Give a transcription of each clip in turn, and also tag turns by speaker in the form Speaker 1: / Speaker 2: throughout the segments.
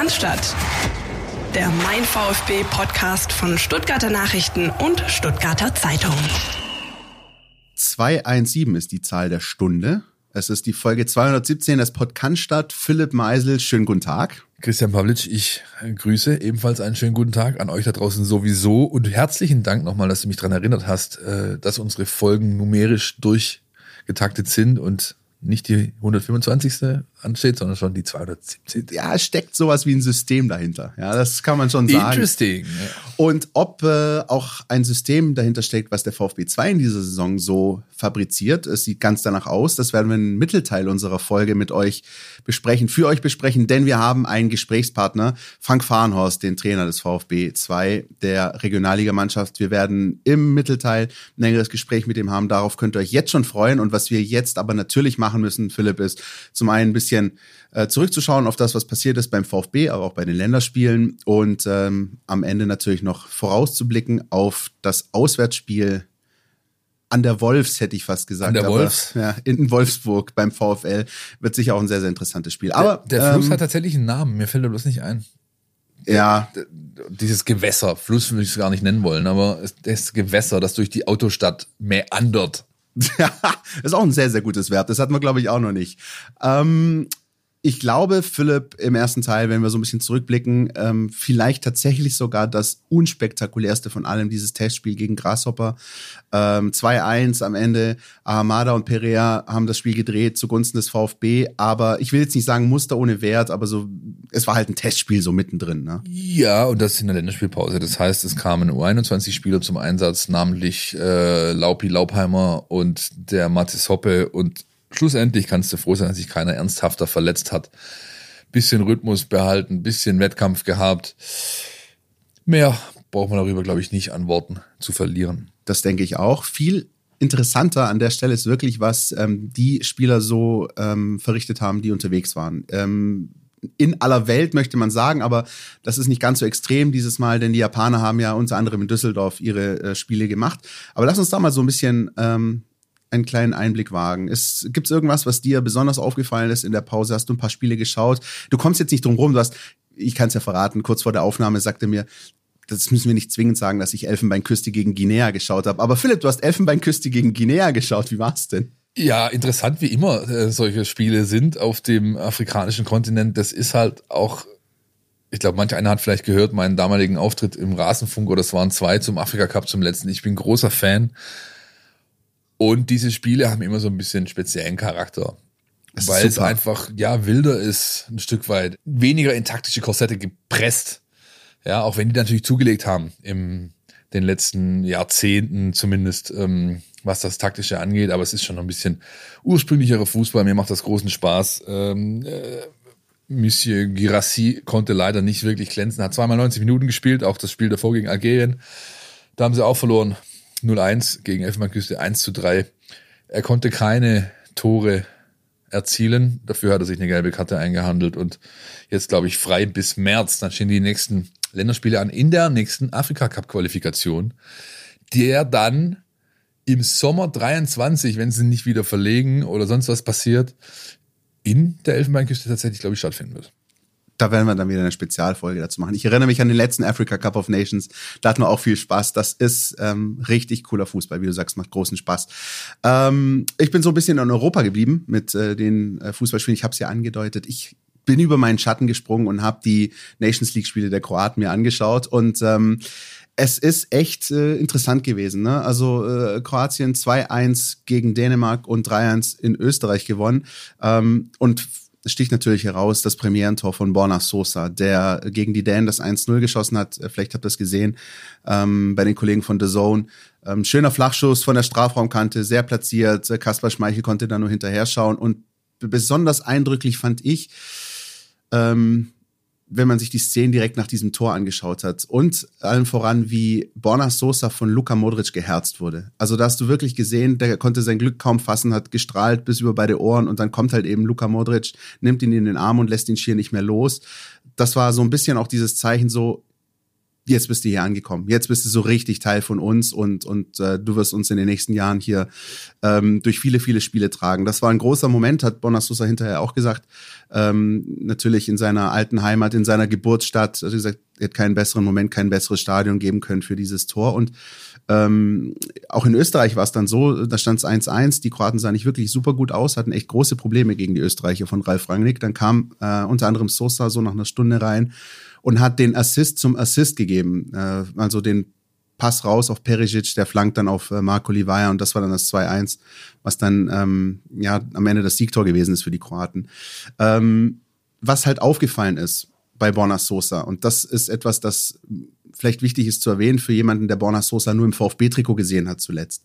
Speaker 1: Kannstadt. Der Mein VfB Podcast von Stuttgarter Nachrichten und Stuttgarter Zeitung.
Speaker 2: 217 ist die Zahl der Stunde. Es ist die Folge 217 des Podcast. Philipp Meisel, schönen guten Tag.
Speaker 3: Christian Pavlic, ich grüße ebenfalls einen schönen guten Tag an euch da draußen sowieso und herzlichen Dank nochmal, dass du mich daran erinnert hast, äh, dass unsere Folgen numerisch durchgetaktet sind und nicht die 125. ansteht, sondern schon die 217.
Speaker 2: Ja, es steckt sowas wie ein System dahinter. Ja, das kann man schon sagen.
Speaker 3: Interesting.
Speaker 2: Und ob äh, auch ein System dahinter steckt, was der VfB 2 in dieser Saison so fabriziert, es sieht ganz danach aus. Das werden wir im Mittelteil unserer Folge mit euch besprechen, für euch besprechen, denn wir haben einen Gesprächspartner, Frank Fahrenhorst, den Trainer des VfB 2 der Regionalligamannschaft. Wir werden im Mittelteil ein längeres Gespräch mit ihm haben. Darauf könnt ihr euch jetzt schon freuen. Und was wir jetzt aber natürlich machen müssen, Philipp, ist zum einen ein bisschen bisschen äh, zurückzuschauen auf das, was passiert ist beim VfB, aber auch bei den Länderspielen und ähm, am Ende natürlich noch vorauszublicken auf das Auswärtsspiel an der Wolfs, hätte ich fast gesagt.
Speaker 3: An der Wolfs?
Speaker 2: ja, in Wolfsburg beim VfL wird sicher auch ein sehr, sehr interessantes Spiel. Aber
Speaker 3: der, der Fluss ähm, hat tatsächlich einen Namen, mir fällt er bloß nicht ein.
Speaker 2: Ja.
Speaker 3: Dieses Gewässer, Fluss würde ich es gar nicht nennen wollen, aber das Gewässer, das durch die Autostadt meandert.
Speaker 2: Ja, ist auch ein sehr, sehr gutes Verb. Das hatten wir, glaube ich, auch noch nicht. Ähm, ich glaube, Philipp, im ersten Teil, wenn wir so ein bisschen zurückblicken, ähm, vielleicht tatsächlich sogar das unspektakulärste von allem, dieses Testspiel gegen Grasshopper. Ähm, 2-1 am Ende. Ahamada und Perea haben das Spiel gedreht zugunsten des VfB. Aber ich will jetzt nicht sagen Muster ohne Wert, aber so, es war halt ein Testspiel so mittendrin. Ne?
Speaker 3: Ja, und das in der Länderspielpause. Das heißt, es kamen U21-Spieler zum Einsatz, namentlich äh, Laupi Laubheimer und der Mathis Hoppe und schlussendlich kannst du froh sein, dass sich keiner ernsthafter verletzt hat. Bisschen Rhythmus behalten, bisschen Wettkampf gehabt. Mehr braucht man darüber, glaube ich, nicht an Worten zu verlieren.
Speaker 2: Das denke ich auch. Viel interessanter an der Stelle ist wirklich, was ähm, die Spieler so ähm, verrichtet haben, die unterwegs waren. Ähm, in aller Welt möchte man sagen, aber das ist nicht ganz so extrem dieses Mal, denn die Japaner haben ja unter anderem in Düsseldorf ihre äh, Spiele gemacht. Aber lass uns da mal so ein bisschen ähm, einen kleinen Einblick wagen? Gibt es irgendwas, was dir besonders aufgefallen ist in der Pause? Hast du ein paar Spiele geschaut? Du kommst jetzt nicht drum rum, du hast, ich kann es ja verraten, kurz vor der Aufnahme sagte mir, das müssen wir nicht zwingend sagen, dass ich Elfenbeinküste gegen Guinea geschaut habe. Aber Philipp, du hast Elfenbeinküste gegen Guinea geschaut. Wie war's denn?
Speaker 3: Ja, interessant wie immer äh, solche Spiele sind auf dem afrikanischen Kontinent. Das ist halt auch, ich glaube, manch einer hat vielleicht gehört, meinen damaligen Auftritt im Rasenfunk oder es waren zwei zum Afrika Cup zum letzten. Ich bin großer Fan und diese Spiele haben immer so ein bisschen speziellen Charakter. Weil es einfach, ja, wilder ist, ein Stück weit. Weniger in taktische Korsette gepresst. Ja, auch wenn die natürlich zugelegt haben im den letzten Jahrzehnten zumindest, ähm, was das Taktische angeht. Aber es ist schon ein bisschen ursprünglicherer Fußball. Mir macht das großen Spaß. Ähm, äh, Monsieur Girassi konnte leider nicht wirklich glänzen, hat zweimal 90 Minuten gespielt, auch das Spiel davor gegen Algerien. Da haben sie auch verloren. 0-1 gegen Elfenbeinküste 1 zu 3. Er konnte keine Tore erzielen. Dafür hat er sich eine gelbe Karte eingehandelt und jetzt glaube ich frei bis März. Dann stehen die nächsten Länderspiele an in der nächsten Afrika Cup Qualifikation, der dann im Sommer 23, wenn sie nicht wieder verlegen oder sonst was passiert, in der Elfenbeinküste tatsächlich glaube ich stattfinden wird
Speaker 2: da werden wir dann wieder eine Spezialfolge dazu machen. Ich erinnere mich an den letzten Africa Cup of Nations. Da hatten wir auch viel Spaß. Das ist ähm, richtig cooler Fußball, wie du sagst, macht großen Spaß. Ähm, ich bin so ein bisschen in Europa geblieben mit äh, den äh, Fußballspielen. Ich habe es ja angedeutet. Ich bin über meinen Schatten gesprungen und habe die Nations League Spiele der Kroaten mir angeschaut und ähm, es ist echt äh, interessant gewesen. Ne? Also äh, Kroatien 2-1 gegen Dänemark und 3-1 in Österreich gewonnen. Ähm, und sticht natürlich heraus das Premierentor von Borna Sosa, der gegen die Dänen das 1-0 geschossen hat. Äh, vielleicht habt ihr das gesehen ähm, bei den Kollegen von The Zone. Ähm, schöner Flachschuss von der Strafraumkante, sehr platziert. Kaspar Schmeichel konnte da nur hinterher schauen. Und besonders eindrücklich fand ich, ähm, wenn man sich die Szenen direkt nach diesem Tor angeschaut hat. Und allen voran, wie Borna Sosa von Luka Modric geherzt wurde. Also da hast du wirklich gesehen, der konnte sein Glück kaum fassen, hat gestrahlt bis über beide Ohren und dann kommt halt eben Luka Modric, nimmt ihn in den Arm und lässt ihn schier nicht mehr los. Das war so ein bisschen auch dieses Zeichen so, jetzt bist du hier angekommen. Jetzt bist du so richtig Teil von uns und, und äh, du wirst uns in den nächsten Jahren hier ähm, durch viele, viele Spiele tragen. Das war ein großer Moment, hat Bonasusa hinterher auch gesagt. Ähm, natürlich in seiner alten Heimat, in seiner Geburtsstadt. Also gesagt, er hat keinen besseren Moment, kein besseres Stadion geben können für dieses Tor. Und ähm, auch in Österreich war es dann so, da stand es 1-1, die Kroaten sahen nicht wirklich super gut aus, hatten echt große Probleme gegen die Österreicher von Ralf Rangnick. Dann kam äh, unter anderem Sosa so nach einer Stunde rein und hat den Assist zum Assist gegeben. Äh, also den Pass raus auf Perisic, der flankt dann auf äh, Marco Livaja und das war dann das 2-1, was dann ähm, ja am Ende das Siegtor gewesen ist für die Kroaten. Ähm, was halt aufgefallen ist bei Borna Sosa und das ist etwas, das vielleicht wichtig ist zu erwähnen für jemanden, der Borna Sosa nur im VfB-Trikot gesehen hat zuletzt.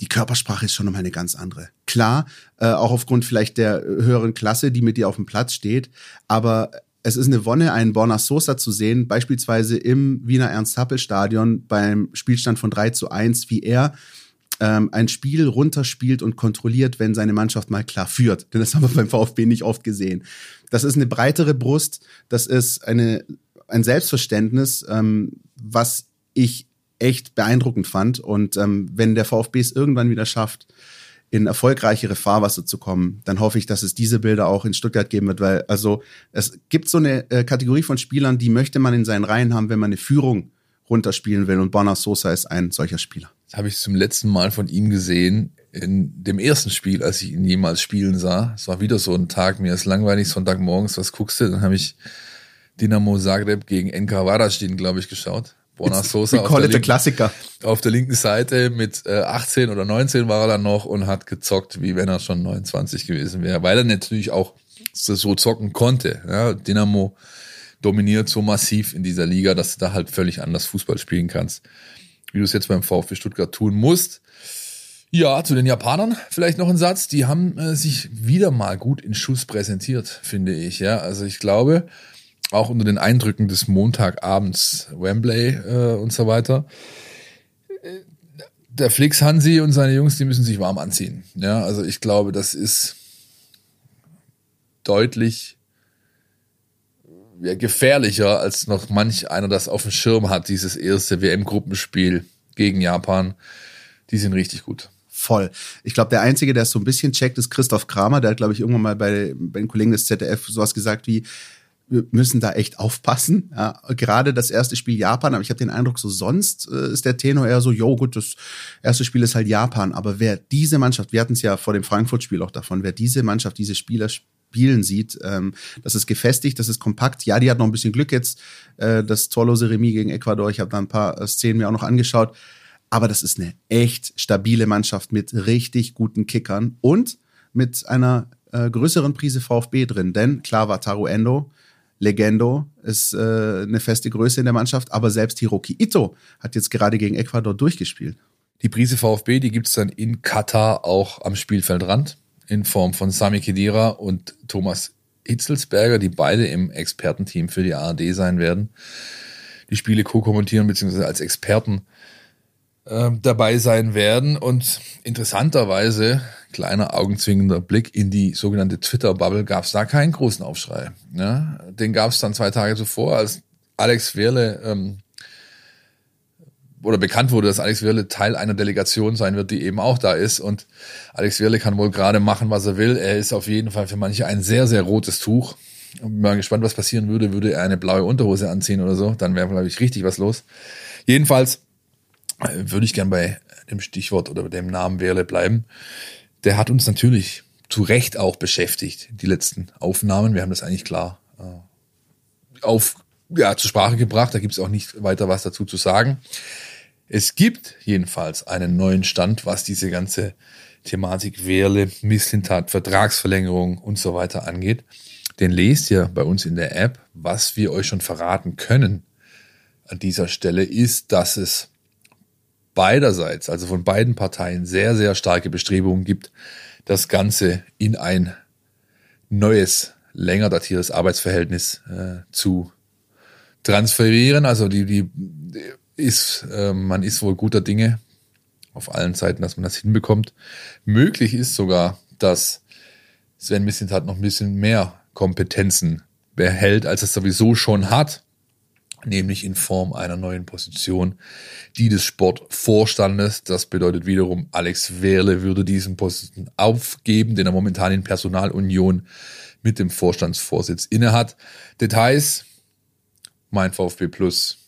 Speaker 2: Die Körpersprache ist schon nochmal eine ganz andere. Klar, äh, auch aufgrund vielleicht der höheren Klasse, die mit dir auf dem Platz steht, aber es ist eine Wonne, einen Borna Sosa zu sehen, beispielsweise im Wiener Ernst-Happel-Stadion beim Spielstand von 3 zu 1, wie er ähm, ein Spiel runterspielt und kontrolliert, wenn seine Mannschaft mal klar führt. Denn das haben wir beim VfB nicht oft gesehen. Das ist eine breitere Brust, das ist eine, ein Selbstverständnis, ähm, was ich echt beeindruckend fand. Und ähm, wenn der VfB es irgendwann wieder schafft, in erfolgreichere Fahrwasser zu kommen, dann hoffe ich, dass es diese Bilder auch in Stuttgart geben wird, weil also es gibt so eine äh, Kategorie von Spielern, die möchte man in seinen Reihen haben, wenn man eine Führung runterspielen will und Borna Sosa ist ein solcher Spieler.
Speaker 3: Das habe ich zum letzten Mal von ihm gesehen in dem ersten Spiel, als ich ihn jemals spielen sah. Es war wieder so ein Tag, mir ist langweilig, Sonntagmorgens, was guckst du? Dann habe ich Dinamo Zagreb gegen NK Varaždin, glaube ich, geschaut.
Speaker 2: Borna Sosa auf der, linken, Klassiker.
Speaker 3: auf der linken Seite mit äh, 18 oder 19 war er dann noch und hat gezockt, wie wenn er schon 29 gewesen wäre, weil er natürlich auch so zocken konnte. Ja, Dynamo dominiert so massiv in dieser Liga, dass du da halt völlig anders Fußball spielen kannst, wie du es jetzt beim VfB Stuttgart tun musst. Ja, zu den Japanern vielleicht noch ein Satz. Die haben äh, sich wieder mal gut in Schuss präsentiert, finde ich. Ja, also ich glaube, auch unter den Eindrücken des Montagabends Wembley äh, und so weiter. Der Flix Hansi und seine Jungs, die müssen sich warm anziehen. Ja, also ich glaube, das ist deutlich ja, gefährlicher, als noch manch einer das auf dem Schirm hat, dieses erste WM-Gruppenspiel gegen Japan. Die sind richtig gut
Speaker 2: voll. Ich glaube, der Einzige, der es so ein bisschen checkt, ist Christoph Kramer. Der hat, glaube ich, irgendwann mal bei, bei den Kollegen des ZDF sowas gesagt wie, wir müssen da echt aufpassen. Ja, gerade das erste Spiel Japan, aber ich habe den Eindruck, so sonst äh, ist der Tenor eher so, jo gut, das erste Spiel ist halt Japan. Aber wer diese Mannschaft, wir hatten es ja vor dem Frankfurt-Spiel auch davon, wer diese Mannschaft, diese Spieler spielen sieht, ähm, das ist gefestigt, das ist kompakt. Ja, die hat noch ein bisschen Glück jetzt, äh, das torlose Remis gegen Ecuador. Ich habe da ein paar äh, Szenen mir auch noch angeschaut. Aber das ist eine echt stabile Mannschaft mit richtig guten Kickern und mit einer äh, größeren Prise VfB drin. Denn klar war Taru Endo, Legendo ist äh, eine feste Größe in der Mannschaft, aber selbst Hiroki Ito hat jetzt gerade gegen Ecuador durchgespielt.
Speaker 3: Die Prise VfB, die gibt's dann in Katar auch am Spielfeldrand in Form von Sami Khedira und Thomas Hitzelsberger, die beide im Expertenteam für die ARD sein werden. Die Spiele co-kommentieren bzw. als Experten äh, dabei sein werden. Und interessanterweise, kleiner augenzwingender Blick in die sogenannte Twitter-Bubble, gab es da keinen großen Aufschrei. Ja? Den gab es dann zwei Tage zuvor, als Alex Werle ähm, oder bekannt wurde, dass Alex Wirle Teil einer Delegation sein wird, die eben auch da ist. Und Alex Wirle kann wohl gerade machen, was er will. Er ist auf jeden Fall für manche ein sehr, sehr rotes Tuch. Bin mal gespannt, was passieren würde, würde er eine blaue Unterhose anziehen oder so. Dann wäre, glaube ich, richtig was los. Jedenfalls würde ich gern bei dem Stichwort oder dem Namen Werle bleiben. Der hat uns natürlich zu Recht auch beschäftigt, die letzten Aufnahmen. Wir haben das eigentlich klar äh, auf, ja, zur Sprache gebracht. Da gibt es auch nicht weiter was dazu zu sagen. Es gibt jedenfalls einen neuen Stand, was diese ganze Thematik Wehrle, Misslintat, Vertragsverlängerung und so weiter angeht. Den lest ihr bei uns in der App. Was wir euch schon verraten können an dieser Stelle ist, dass es beiderseits, also von beiden Parteien, sehr, sehr starke Bestrebungen gibt, das Ganze in ein neues, länger datiertes Arbeitsverhältnis äh, zu transferieren. Also die, die ist, äh, man ist wohl guter Dinge auf allen Seiten, dass man das hinbekommt. Möglich ist sogar, dass Sven Missintat noch ein bisschen mehr Kompetenzen behält, als es sowieso schon hat. Nämlich in Form einer neuen Position, die des Sportvorstandes. Das bedeutet wiederum, Alex Wehrle würde diesen Posten aufgeben, den er momentan in Personalunion mit dem Vorstandsvorsitz innehat. Details, mein VfB Plus,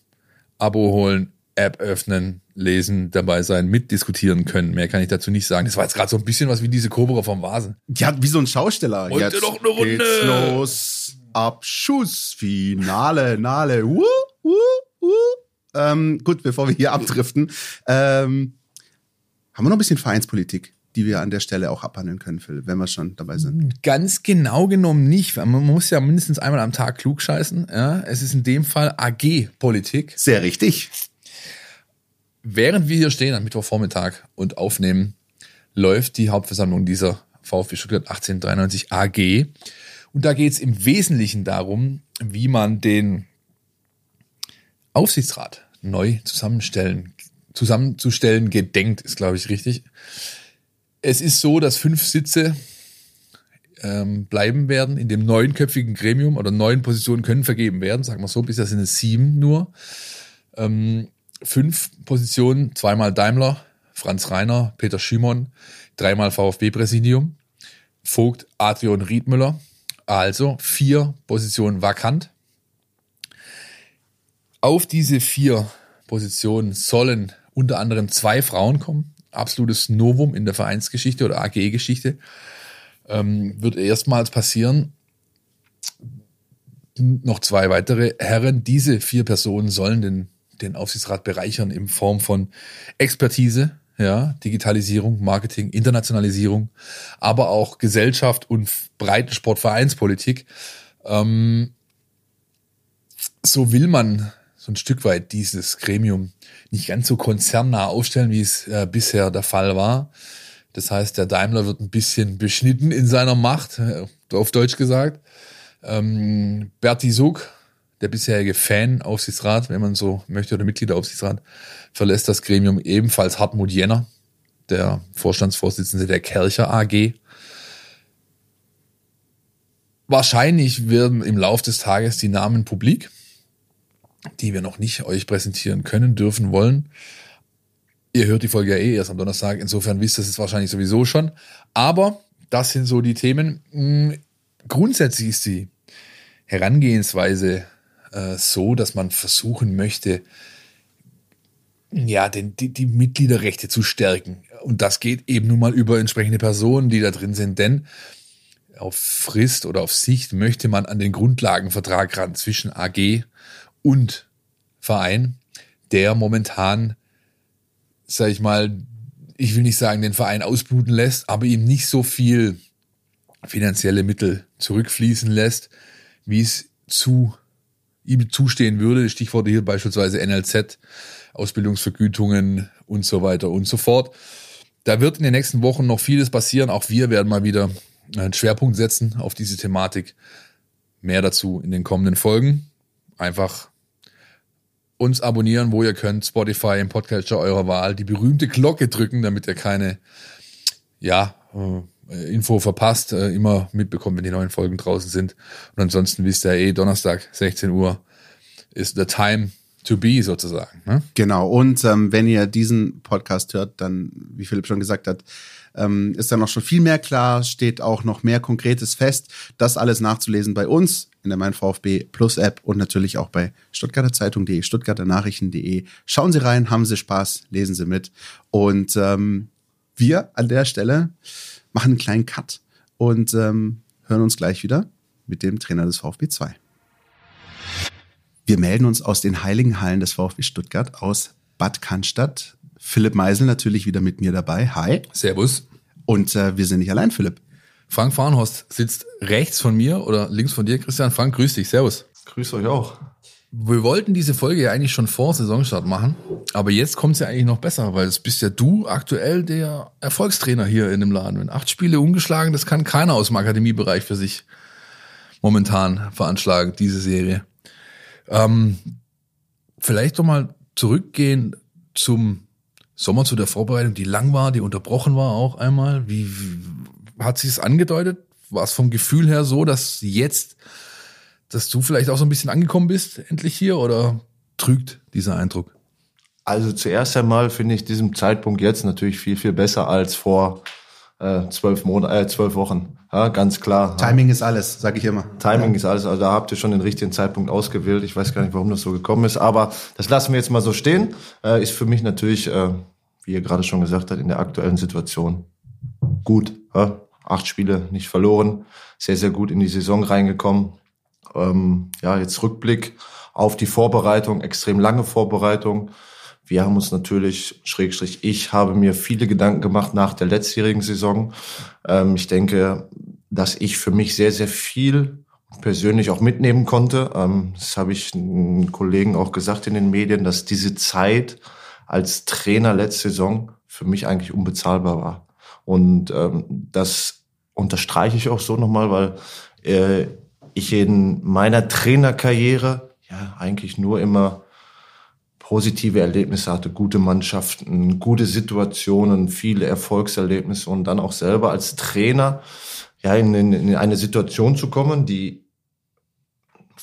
Speaker 3: Abo holen, App öffnen, lesen, dabei sein, mitdiskutieren können. Mehr kann ich dazu nicht sagen. Das war jetzt gerade so ein bisschen was wie diese Cobra vom Vasen.
Speaker 2: Ja, wie so ein Schausteller.
Speaker 3: Ihr
Speaker 2: Jetzt
Speaker 3: noch eine Runde?
Speaker 2: Geht's los. Abschuss, Finale, Nale. Wuh, wuh, wuh. Ähm, gut, bevor wir hier abdriften, ähm, haben wir noch ein bisschen Vereinspolitik, die wir an der Stelle auch abhandeln können, Philipp, wenn wir schon dabei sind.
Speaker 3: Ganz genau genommen nicht. Man muss ja mindestens einmal am Tag klug scheißen. Ja, es ist in dem Fall AG-Politik.
Speaker 2: Sehr richtig.
Speaker 3: Während wir hier stehen am Mittwochvormittag und aufnehmen, läuft die Hauptversammlung dieser VfB Stuttgart 1893 AG. Und da geht es im Wesentlichen darum, wie man den Aufsichtsrat neu zusammenstellen, zusammenzustellen gedenkt, ist, glaube ich, richtig. Es ist so, dass fünf Sitze ähm, bleiben werden in dem neunköpfigen Gremium oder neun Positionen können vergeben werden, sagen wir so, bisher sind es sieben nur. Ähm, fünf Positionen, zweimal Daimler, Franz Reiner, Peter Schimon, dreimal VfB-Präsidium, Vogt, Adrian Riedmüller, also vier Positionen vakant. Auf diese vier Positionen sollen unter anderem zwei Frauen kommen. Absolutes Novum in der Vereinsgeschichte oder AG-Geschichte. Ähm, wird erstmals passieren. Noch zwei weitere Herren. Diese vier Personen sollen den, den Aufsichtsrat bereichern in Form von Expertise, ja, Digitalisierung, Marketing, Internationalisierung, aber auch Gesellschaft und Breitensportvereinspolitik. Ähm, so will man so ein Stück weit dieses Gremium nicht ganz so konzernnah aufstellen, wie es äh, bisher der Fall war. Das heißt, der Daimler wird ein bisschen beschnitten in seiner Macht, äh, auf Deutsch gesagt. Ähm, Berti Sug, der bisherige Fan-Aufsichtsrat, wenn man so möchte, oder Mitglied der Aufsichtsrat, verlässt das Gremium ebenfalls Hartmut Jenner, der Vorstandsvorsitzende der Kercher AG. Wahrscheinlich werden im Lauf des Tages die Namen publik, die wir noch nicht euch präsentieren können, dürfen, wollen. Ihr hört die Folge ja eh erst am Donnerstag, insofern wisst ihr es wahrscheinlich sowieso schon. Aber das sind so die Themen. Hm, Grundsätzlich ist die Herangehensweise äh, so, dass man versuchen möchte, ja, den, die, die Mitgliederrechte zu stärken. Und das geht eben nun mal über entsprechende Personen, die da drin sind, denn auf Frist oder auf Sicht möchte man an den Grundlagenvertrag ran zwischen AG und Verein, der momentan, sag ich mal, ich will nicht sagen, den Verein ausbluten lässt, aber ihm nicht so viel finanzielle Mittel zurückfließen lässt, wie es zu ihm zustehen würde. Stichworte hier beispielsweise NLZ, Ausbildungsvergütungen und so weiter und so fort. Da wird in den nächsten Wochen noch vieles passieren. Auch wir werden mal wieder einen Schwerpunkt setzen auf diese Thematik. Mehr dazu in den kommenden Folgen. Einfach uns abonnieren, wo ihr könnt, Spotify im Podcatcher eurer Wahl, die berühmte Glocke drücken, damit ihr keine, ja, äh, Info verpasst, äh, immer mitbekommt, wenn die neuen Folgen draußen sind. Und ansonsten wisst ihr eh, Donnerstag, 16 Uhr, ist the time to be sozusagen. Ne?
Speaker 2: Genau. Und ähm, wenn ihr diesen Podcast hört, dann, wie Philipp schon gesagt hat, ähm, ist dann noch schon viel mehr klar, steht auch noch mehr Konkretes fest. Das alles nachzulesen bei uns in der Mein VfB Plus App und natürlich auch bei Stuttgarter Zeitung.de, Stuttgarter Nachrichten.de. Schauen Sie rein, haben Sie Spaß, lesen Sie mit. Und ähm, wir an der Stelle machen einen kleinen Cut und ähm, hören uns gleich wieder mit dem Trainer des VfB 2. Wir melden uns aus den heiligen Hallen des VfB Stuttgart aus Bad Cannstatt. Philipp Meisel natürlich wieder mit mir dabei. Hi.
Speaker 3: Servus.
Speaker 2: Und äh, wir sind nicht allein, Philipp.
Speaker 3: Frank Farnhorst sitzt rechts von mir oder links von dir, Christian. Frank, grüß dich. Servus.
Speaker 4: Grüß euch auch.
Speaker 3: Wir wollten diese Folge ja eigentlich schon vor Saisonstart machen, aber jetzt kommt es ja eigentlich noch besser, weil es bist ja du aktuell der Erfolgstrainer hier in dem Laden. Wenn acht Spiele ungeschlagen, das kann keiner aus dem Akademiebereich für sich momentan veranschlagen, diese Serie. Ähm, vielleicht doch mal zurückgehen zum Sommer, zu der Vorbereitung, die lang war, die unterbrochen war auch einmal. Wie, wie hat sich es angedeutet? War es vom Gefühl her so, dass jetzt dass du vielleicht auch so ein bisschen angekommen bist, endlich hier, oder trügt dieser Eindruck?
Speaker 4: Also zuerst einmal finde ich diesen Zeitpunkt jetzt natürlich viel, viel besser als vor äh, zwölf Monate, äh, zwölf Wochen. Ja, ganz klar.
Speaker 2: Timing ist alles, sage ich immer.
Speaker 4: Timing ja. ist alles. Also da habt ihr schon den richtigen Zeitpunkt ausgewählt. Ich weiß gar nicht, warum das so gekommen ist, aber das lassen wir jetzt mal so stehen. Äh, ist für mich natürlich, äh, wie ihr gerade schon gesagt habt, in der aktuellen Situation gut. Ja? Acht Spiele nicht verloren, sehr, sehr gut in die Saison reingekommen. Ähm, ja, jetzt Rückblick auf die Vorbereitung, extrem lange Vorbereitung. Wir haben uns natürlich, Schrägstrich, ich habe mir viele Gedanken gemacht nach der letztjährigen Saison. Ähm, ich denke, dass ich für mich sehr, sehr viel persönlich auch mitnehmen konnte. Ähm, das habe ich einen Kollegen auch gesagt in den Medien, dass diese Zeit als Trainer letzte Saison für mich eigentlich unbezahlbar war. Und ähm, das unterstreiche ich auch so nochmal, weil äh, ich in meiner Trainerkarriere ja eigentlich nur immer positive Erlebnisse hatte, gute Mannschaften, gute Situationen, viele Erfolgserlebnisse und dann auch selber als Trainer ja in, in, in eine Situation zu kommen, die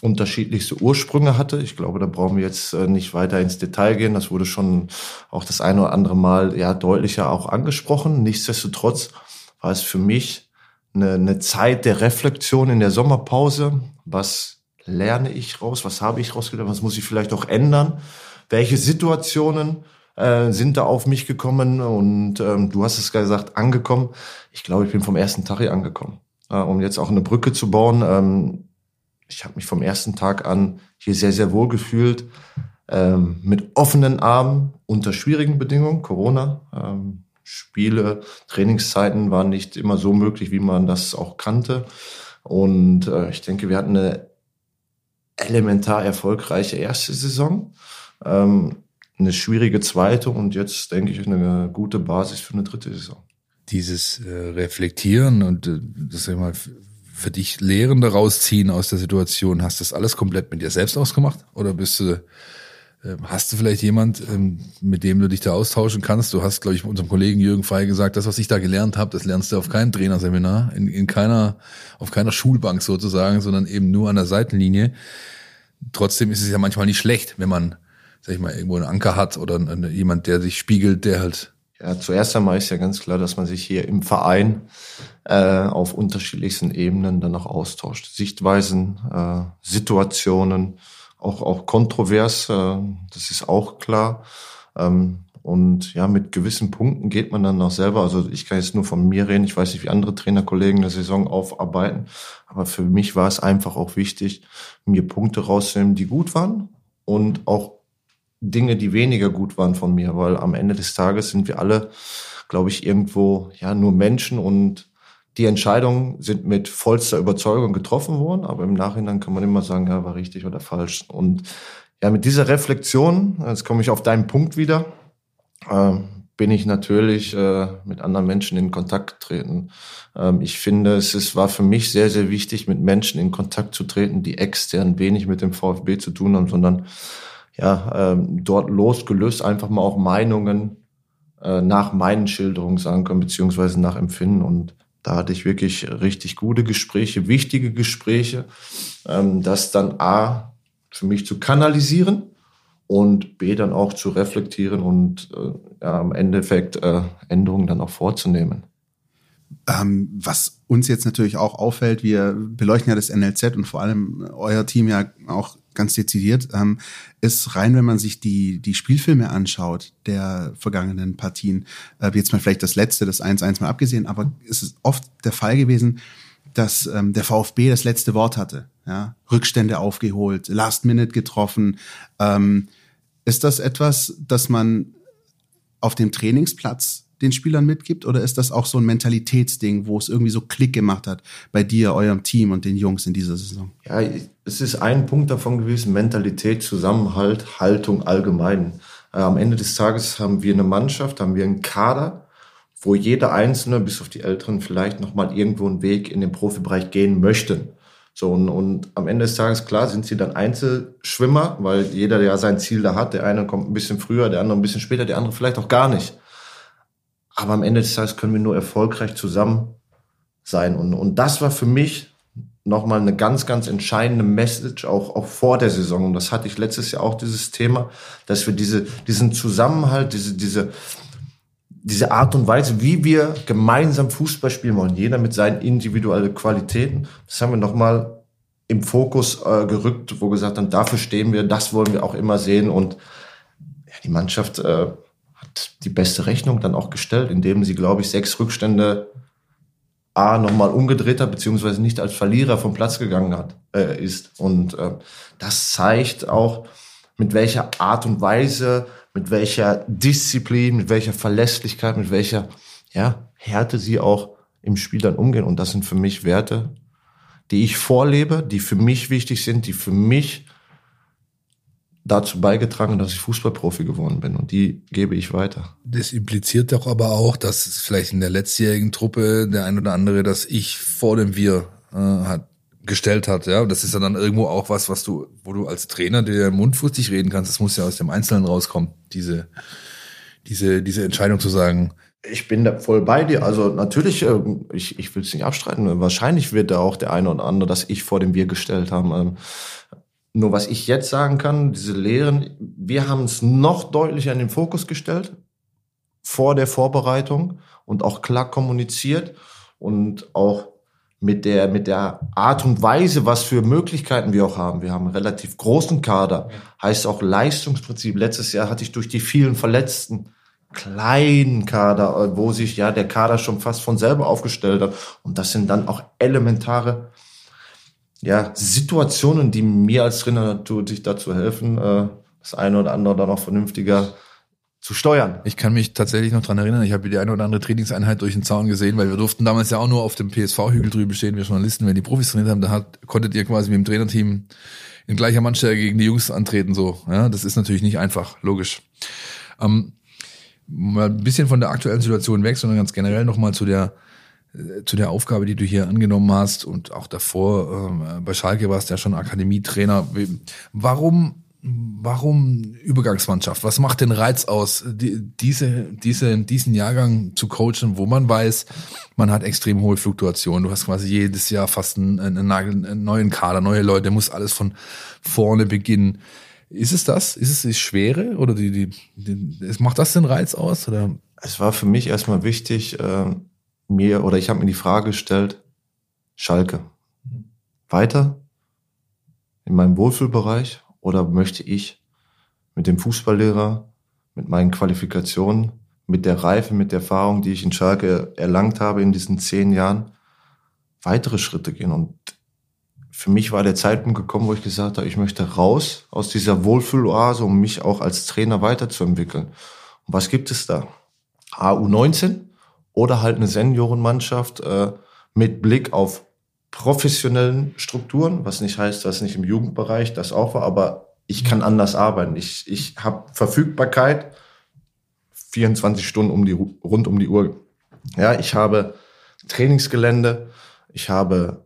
Speaker 4: unterschiedlichste Ursprünge hatte. Ich glaube, da brauchen wir jetzt äh, nicht weiter ins Detail gehen. Das wurde schon auch das eine oder andere Mal ja deutlicher auch angesprochen. Nichtsdestotrotz war es für mich eine, eine Zeit der Reflexion in der Sommerpause. Was lerne ich raus? Was habe ich rausgelernt? Was muss ich vielleicht auch ändern? welche Situationen äh, sind da auf mich gekommen und ähm, du hast es gesagt, angekommen. Ich glaube, ich bin vom ersten Tag hier angekommen. Äh, um jetzt auch eine Brücke zu bauen, ähm, ich habe mich vom ersten Tag an hier sehr, sehr wohl gefühlt, ähm, mit offenen Armen unter schwierigen Bedingungen, Corona. Ähm, Spiele, Trainingszeiten waren nicht immer so möglich, wie man das auch kannte. Und äh, ich denke, wir hatten eine elementar erfolgreiche erste Saison ähm, eine schwierige zweite und jetzt denke ich eine gute Basis für eine dritte Saison.
Speaker 3: Dieses äh, Reflektieren und äh, das sag ich mal für dich Lehren daraus ziehen aus der Situation, hast du das alles komplett mit dir selbst ausgemacht oder bist du Hast du vielleicht jemand, ähm, mit dem du dich da austauschen kannst? Du hast, glaube ich, unserem Kollegen Jürgen Fey gesagt, das, was ich da gelernt habe, das lernst du auf keinem Trainerseminar, in, in keiner, auf keiner Schulbank sozusagen, sondern eben nur an der Seitenlinie. Trotzdem ist es ja manchmal nicht schlecht, wenn man sag ich mal, irgendwo einen Anker hat oder jemand, der sich spiegelt, der halt.
Speaker 4: Ja, zuerst einmal ist ja ganz klar, dass man sich hier im Verein äh, auf unterschiedlichsten Ebenen dann auch austauscht. Sichtweisen, äh, Situationen, auch, auch kontrovers, äh, das ist auch klar. Ähm, und ja, mit gewissen Punkten geht man dann auch selber. Also ich kann jetzt nur von mir reden. Ich weiß nicht, wie andere Trainerkollegen eine Saison aufarbeiten. Aber für mich war es einfach auch wichtig, mir Punkte rauszunehmen, die gut waren und auch Dinge, die weniger gut waren von mir, weil am Ende des Tages sind wir alle, glaube ich, irgendwo ja nur Menschen und die Entscheidungen sind mit vollster Überzeugung getroffen worden, aber im Nachhinein kann man immer sagen, ja, war richtig oder falsch. Und ja, mit dieser Reflexion, jetzt komme ich auf deinen Punkt wieder, äh, bin ich natürlich äh, mit anderen Menschen in Kontakt getreten. Ähm, ich finde, es ist, war für mich sehr, sehr wichtig, mit Menschen in Kontakt zu treten, die extern wenig mit dem VfB zu tun haben, sondern ja, ähm, dort losgelöst einfach mal auch Meinungen äh, nach meinen Schilderungen sagen können, beziehungsweise nach Empfinden. Und da hatte ich wirklich richtig gute Gespräche, wichtige Gespräche, ähm, das dann A für mich zu kanalisieren und B dann auch zu reflektieren und äh, ja, im Endeffekt äh, Änderungen dann auch vorzunehmen.
Speaker 2: Ähm, was uns jetzt natürlich auch auffällt, wir beleuchten ja das NLZ und vor allem euer Team ja auch ganz dezidiert, ähm, ist rein, wenn man sich die, die Spielfilme anschaut der vergangenen Partien, äh, jetzt mal vielleicht das letzte, das 1-1 mal abgesehen, aber es ist oft der Fall gewesen, dass ähm, der VfB das letzte Wort hatte. Ja? Rückstände aufgeholt, Last Minute getroffen. Ähm, ist das etwas, das man auf dem Trainingsplatz den Spielern mitgibt? Oder ist das auch so ein Mentalitätsding, wo es irgendwie so Klick gemacht hat bei dir, eurem Team und den Jungs in dieser Saison?
Speaker 4: Ja, es ist ein Punkt davon gewesen, Mentalität, Zusammenhalt, Haltung allgemein. Äh, am Ende des Tages haben wir eine Mannschaft, haben wir einen Kader, wo jeder Einzelne, bis auf die Älteren, vielleicht nochmal irgendwo einen Weg in den Profibereich gehen möchten. So, und, und am Ende des Tages, klar, sind sie dann Einzelschwimmer, weil jeder ja sein Ziel da hat. Der eine kommt ein bisschen früher, der andere ein bisschen später, der andere vielleicht auch gar nicht. Aber am Ende des Tages können wir nur erfolgreich zusammen sein. Und, und das war für mich nochmal eine ganz, ganz entscheidende Message auch, auch vor der Saison. Und das hatte ich letztes Jahr auch dieses Thema, dass wir diese, diesen Zusammenhalt, diese, diese, diese Art und Weise, wie wir gemeinsam Fußball spielen wollen, jeder mit seinen individuellen Qualitäten, das haben wir nochmal im Fokus äh, gerückt, wo gesagt haben, dafür stehen wir, das wollen wir auch immer sehen. Und ja, die Mannschaft äh, die beste Rechnung dann auch gestellt, indem sie, glaube ich, sechs Rückstände A nochmal umgedreht hat, beziehungsweise nicht als Verlierer vom Platz gegangen hat, äh, ist. Und äh, das zeigt auch, mit welcher Art und Weise, mit welcher Disziplin, mit welcher Verlässlichkeit, mit welcher ja, Härte sie auch im Spiel dann umgehen. Und das sind für mich Werte, die ich vorlebe, die für mich wichtig sind, die für mich dazu beigetragen, dass ich Fußballprofi geworden bin und die gebe ich weiter.
Speaker 3: Das impliziert doch aber auch, dass es vielleicht in der letztjährigen Truppe der ein oder andere das Ich vor dem Wir äh, hat gestellt hat, ja. Das ist ja dann irgendwo auch was, was du, wo du als Trainer dir mundfußig reden kannst. Das muss ja aus dem Einzelnen rauskommen. Diese, diese, diese Entscheidung zu sagen.
Speaker 4: Ich bin da voll bei dir. Also natürlich, äh, ich, ich will es nicht abstreiten. Wahrscheinlich wird da auch der eine oder andere das Ich vor dem Wir gestellt haben. Nur was ich jetzt sagen kann, diese Lehren, wir haben es noch deutlicher in den Fokus gestellt vor der Vorbereitung und auch klar kommuniziert und auch mit der, mit der Art und Weise, was für Möglichkeiten wir auch haben. Wir haben einen relativ großen Kader, heißt auch Leistungsprinzip. Letztes Jahr hatte ich durch die vielen Verletzten kleinen Kader, wo sich ja der Kader schon fast von selber aufgestellt hat. Und das sind dann auch elementare ja, Situationen, die mir als Trainer natürlich dazu helfen, äh, das eine oder andere dann auch vernünftiger zu steuern.
Speaker 3: Ich kann mich tatsächlich noch dran erinnern, ich habe die eine oder andere Trainingseinheit durch den Zaun gesehen, weil wir durften damals ja auch nur auf dem PSV-Hügel drüben stehen, wir Journalisten, wenn die Profis trainiert haben, da hat, konntet ihr quasi mit dem Trainerteam in gleicher Mannstärke gegen die Jungs antreten, so. Ja, das ist natürlich nicht einfach, logisch. Ähm, mal ein bisschen von der aktuellen Situation weg, sondern ganz generell nochmal zu der, zu der Aufgabe, die du hier angenommen hast und auch davor ähm, bei Schalke warst du ja schon Akademietrainer. Warum warum Übergangsmannschaft? Was macht den Reiz aus, die, diese, diese, diesen Jahrgang zu coachen, wo man weiß, man hat extrem hohe Fluktuationen. Du hast quasi jedes Jahr fast einen, einen, einen neuen Kader, neue Leute, muss alles von vorne beginnen. Ist es das? Ist es die Schwere oder die, die, die macht das den Reiz aus? Oder?
Speaker 4: Es war für mich erstmal wichtig, äh, mir, oder ich habe mir die Frage gestellt, Schalke, weiter in meinem Wohlfühlbereich oder möchte ich mit dem Fußballlehrer, mit meinen Qualifikationen, mit der Reife, mit der Erfahrung, die ich in Schalke erlangt habe in diesen zehn Jahren, weitere Schritte gehen? Und für mich war der Zeitpunkt gekommen, wo ich gesagt habe, ich möchte raus aus dieser Wohlfühloase, um mich auch als Trainer weiterzuentwickeln. Und was gibt es da? AU19, oder halt eine Seniorenmannschaft äh, mit Blick auf professionellen Strukturen, was nicht heißt, dass nicht im Jugendbereich das auch war, aber ich kann anders arbeiten. Ich, ich habe Verfügbarkeit 24 Stunden um die, rund um die Uhr. Ja, ich habe Trainingsgelände, ich habe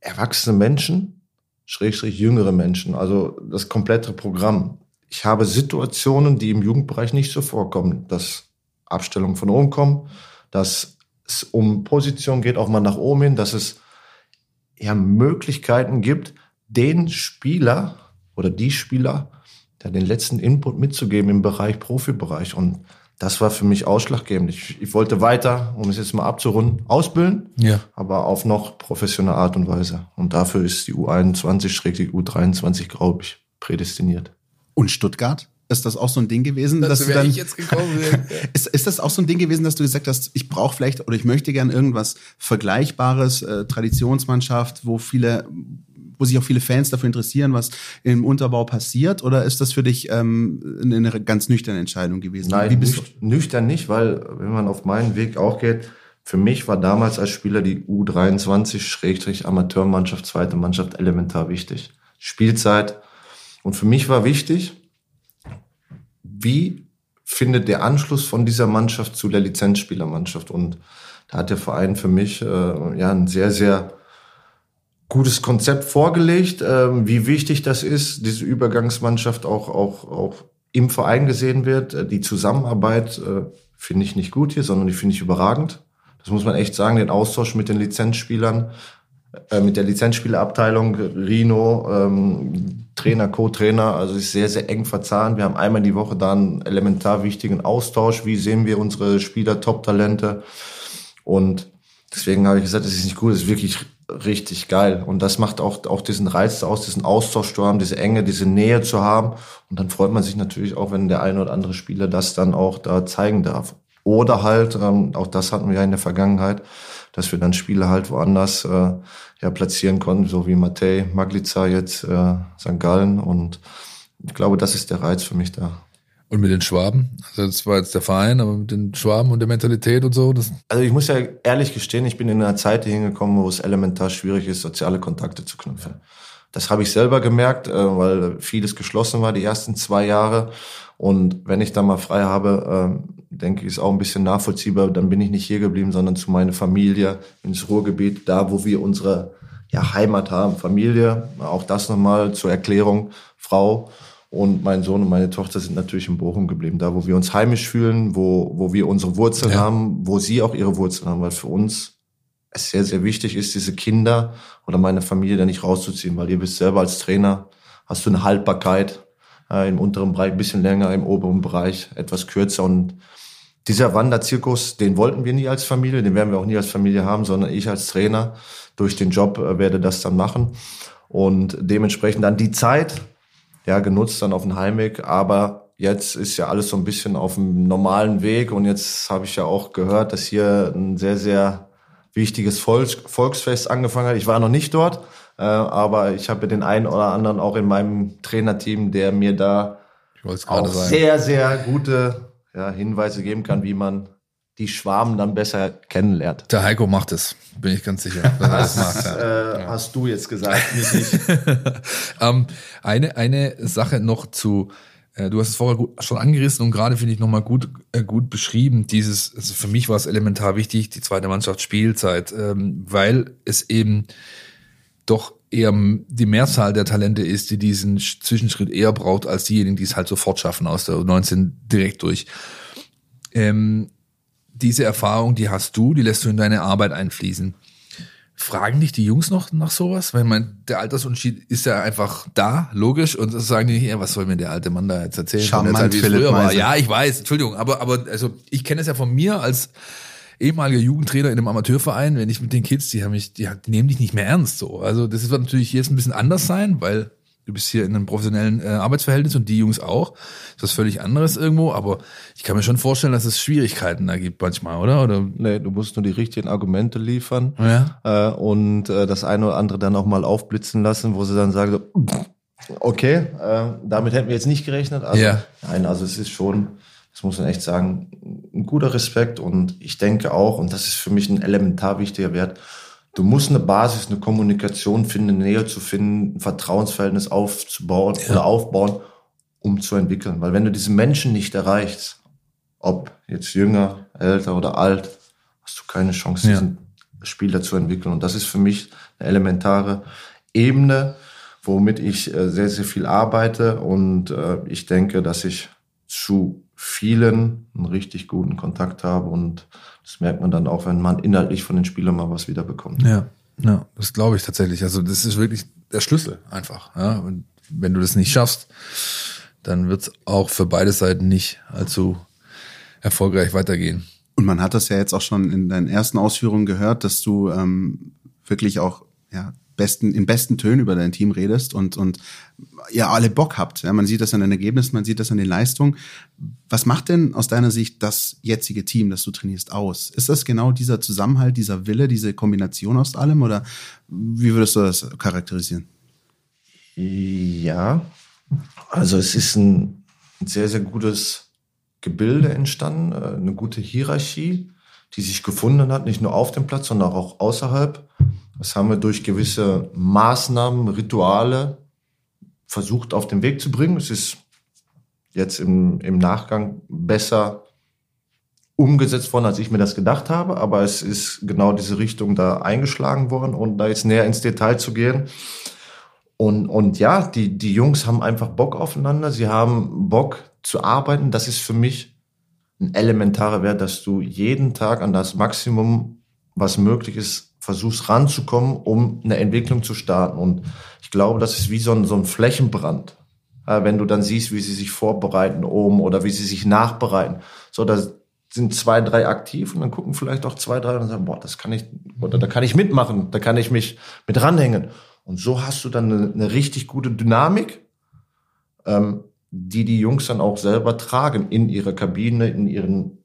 Speaker 4: erwachsene Menschen, schrägstrich jüngere Menschen, also das komplette Programm. Ich habe Situationen, die im Jugendbereich nicht so vorkommen, dass Abstellungen von oben kommen, dass es um Position geht, auch mal nach oben hin, dass es ja Möglichkeiten gibt, den Spieler oder die Spieler ja, den letzten Input mitzugeben im Bereich Profibereich. Und das war für mich ausschlaggebend. Ich, ich wollte weiter, um es jetzt mal abzurunden, ausbilden, ja. aber auf noch professionelle Art und Weise. Und dafür ist die U21, die U23, glaube ich, prädestiniert.
Speaker 2: Und Stuttgart? Ist das auch so ein Ding gewesen,
Speaker 3: das
Speaker 2: dass
Speaker 3: du dann, ich jetzt gekommen
Speaker 2: ist, ist das auch so ein Ding gewesen, dass du gesagt hast, ich brauche vielleicht oder ich möchte gern irgendwas Vergleichbares, äh, Traditionsmannschaft, wo viele, wo sich auch viele Fans dafür interessieren, was im Unterbau passiert, oder ist das für dich ähm, eine ganz nüchterne Entscheidung gewesen?
Speaker 4: Nein, Wie bist nüch nüchtern nicht, weil wenn man auf meinen Weg auch geht, für mich war damals als Spieler die U23-Amateurmannschaft, zweite Mannschaft elementar wichtig. Spielzeit. Und für mich war wichtig, wie findet der Anschluss von dieser Mannschaft zu der Lizenzspielermannschaft? Und da hat der Verein für mich äh, ja ein sehr, sehr gutes Konzept vorgelegt, äh, wie wichtig das ist, diese Übergangsmannschaft auch, auch, auch im Verein gesehen wird. Äh, die Zusammenarbeit äh, finde ich nicht gut hier, sondern die finde ich überragend. Das muss man echt sagen, den Austausch mit den Lizenzspielern äh, mit der Lizenzspielerabteilung, Rino, ähm, Trainer, Co-Trainer, also ist sehr, sehr eng verzahnt. Wir haben einmal die Woche da einen elementar wichtigen Austausch. Wie sehen wir unsere Spieler, Top-Talente? Und deswegen habe ich gesagt, das ist nicht gut, das ist wirklich richtig geil. Und das macht auch, auch diesen Reiz aus, diesen Austausch zu haben, diese Enge, diese Nähe zu haben. Und dann freut man sich natürlich auch, wenn der eine oder andere Spieler das dann auch da zeigen darf. Oder halt, ähm, auch das hatten wir ja in der Vergangenheit, dass wir dann Spiele halt woanders äh, ja, platzieren konnten, so wie Matej, Maglica jetzt, äh, St. Gallen. Und ich glaube, das ist der Reiz für mich da.
Speaker 3: Und mit den Schwaben? Also das war jetzt der Verein, aber mit den Schwaben und der Mentalität und so?
Speaker 4: Also ich muss ja ehrlich gestehen, ich bin in einer Zeit hingekommen, wo es elementar schwierig ist, soziale Kontakte zu knüpfen. Das habe ich selber gemerkt, äh, weil vieles geschlossen war die ersten zwei Jahre. Und wenn ich da mal frei habe, äh, denke ich, ist auch ein bisschen nachvollziehbar. Dann bin ich nicht hier geblieben, sondern zu meiner Familie ins Ruhrgebiet, da wo wir unsere ja, Heimat haben. Familie, auch das nochmal zur Erklärung, Frau und mein Sohn und meine Tochter sind natürlich in Bochum geblieben, da wo wir uns heimisch fühlen, wo, wo wir unsere Wurzeln ja. haben, wo sie auch ihre Wurzeln haben, weil für uns es sehr, sehr wichtig ist, diese Kinder oder meine Familie da nicht rauszuziehen, weil ihr wisst selber als Trainer, hast du eine Haltbarkeit äh, im unteren Bereich ein bisschen länger, im oberen Bereich etwas kürzer und dieser Wanderzirkus, den wollten wir nie als Familie, den werden wir auch nie als Familie haben, sondern ich als Trainer durch den Job äh, werde das dann machen und dementsprechend dann die Zeit, ja, genutzt dann auf den Heimweg. Aber jetzt ist ja alles so ein bisschen auf dem normalen Weg und jetzt habe ich ja auch gehört, dass hier ein sehr, sehr wichtiges Volks Volksfest angefangen hat. Ich war noch nicht dort, äh, aber ich habe den einen oder anderen auch in meinem Trainerteam, der mir da auch sehr, sehr gute ja, Hinweise geben kann, wie man die Schwaben dann besser kennenlernt.
Speaker 3: Der Heiko macht es, bin ich ganz sicher.
Speaker 4: Das, macht, äh, ja. Hast du jetzt gesagt, nicht ich.
Speaker 3: ähm, eine, eine Sache noch zu, äh, du hast es vorher gut, schon angerissen und gerade finde ich nochmal gut, äh, gut beschrieben, dieses, also für mich war es elementar wichtig, die zweite Mannschaft Spielzeit, ähm, weil es eben doch eher die Mehrzahl der Talente ist, die diesen Zwischenschritt eher braucht, als diejenigen, die es halt sofort schaffen aus der 19 direkt durch. Ähm, diese Erfahrung, die hast du, die lässt du in deine Arbeit einfließen. Fragen dich die Jungs noch nach sowas? Weil mein, der Altersunterschied ist ja einfach da, logisch, und sagen die, ja, was soll mir der alte Mann da jetzt erzählen?
Speaker 2: Charmant, Zeit, wie es früher
Speaker 3: war. Ja, ich weiß, Entschuldigung, aber, aber also ich kenne es ja von mir als ehemaliger Jugendtrainer in einem Amateurverein, wenn ich mit den Kids, die haben mich, die, die nehmen dich nicht mehr ernst so. Also das wird natürlich jetzt ein bisschen anders sein, weil du bist hier in einem professionellen äh, Arbeitsverhältnis und die Jungs auch. Das ist was völlig anderes irgendwo, aber ich kann mir schon vorstellen, dass es Schwierigkeiten da gibt manchmal, oder? oder?
Speaker 4: Nee, du musst nur die richtigen Argumente liefern ja. äh, und äh, das eine oder andere dann auch mal aufblitzen lassen, wo sie dann sagen, so, okay, äh, damit hätten wir jetzt nicht gerechnet. Also, ja. Nein, also es ist schon, das muss man echt sagen, ein guter Respekt und ich denke auch, und das ist für mich ein elementar wichtiger Wert, du musst eine Basis, eine Kommunikation finden, eine Nähe zu finden, ein Vertrauensverhältnis aufzubauen ja. oder aufbauen, um zu entwickeln. Weil wenn du diese Menschen nicht erreichst, ob jetzt jünger, älter oder alt, hast du keine Chance, ja. diesen Spieler zu entwickeln. Und das ist für mich eine elementare Ebene, womit ich äh, sehr, sehr viel arbeite. Und äh, ich denke, dass ich zu vielen einen richtig guten Kontakt habe und das merkt man dann auch, wenn man inhaltlich von den Spielern mal was wiederbekommt.
Speaker 3: Ja, ja, das glaube ich tatsächlich. Also das ist wirklich der Schlüssel einfach. Ja? Und wenn du das nicht schaffst, dann wird es auch für beide Seiten nicht allzu erfolgreich weitergehen.
Speaker 2: Und man hat das ja jetzt auch schon in deinen ersten Ausführungen gehört, dass du ähm, wirklich auch ja, besten, in besten Tönen über dein Team redest und, und ja, alle Bock habt. Ja, man sieht das an den Ergebnissen, man sieht das an den Leistungen. Was macht denn aus deiner Sicht das jetzige Team, das du trainierst, aus? Ist das genau dieser Zusammenhalt, dieser Wille, diese Kombination aus allem oder wie würdest du das charakterisieren?
Speaker 4: Ja, also es ist ein sehr, sehr gutes Gebilde entstanden, äh, eine gute Hierarchie, die sich gefunden hat, nicht nur auf dem Platz, sondern auch außerhalb. Das haben wir durch gewisse Maßnahmen, Rituale versucht auf den Weg zu bringen. Es ist jetzt im, im Nachgang besser umgesetzt worden, als ich mir das gedacht habe, aber es ist genau diese Richtung da eingeschlagen worden und da jetzt näher ins Detail zu gehen. Und, und ja, die, die Jungs haben einfach Bock aufeinander, sie haben Bock zu arbeiten. Das ist für mich ein elementarer Wert, dass du jeden Tag an das Maximum, was möglich ist, versuchst ranzukommen, um eine Entwicklung zu starten. Und ich glaube, das ist wie so ein, so ein Flächenbrand. Äh, wenn du dann siehst, wie sie sich vorbereiten oben oder wie sie sich nachbereiten. So, da sind zwei, drei aktiv und dann gucken vielleicht auch zwei, drei und sagen, boah, das kann ich, oder da kann ich mitmachen, da kann ich mich mit ranhängen. Und so hast du dann eine, eine richtig gute Dynamik, ähm, die die Jungs dann auch selber tragen in ihrer Kabine, in ihren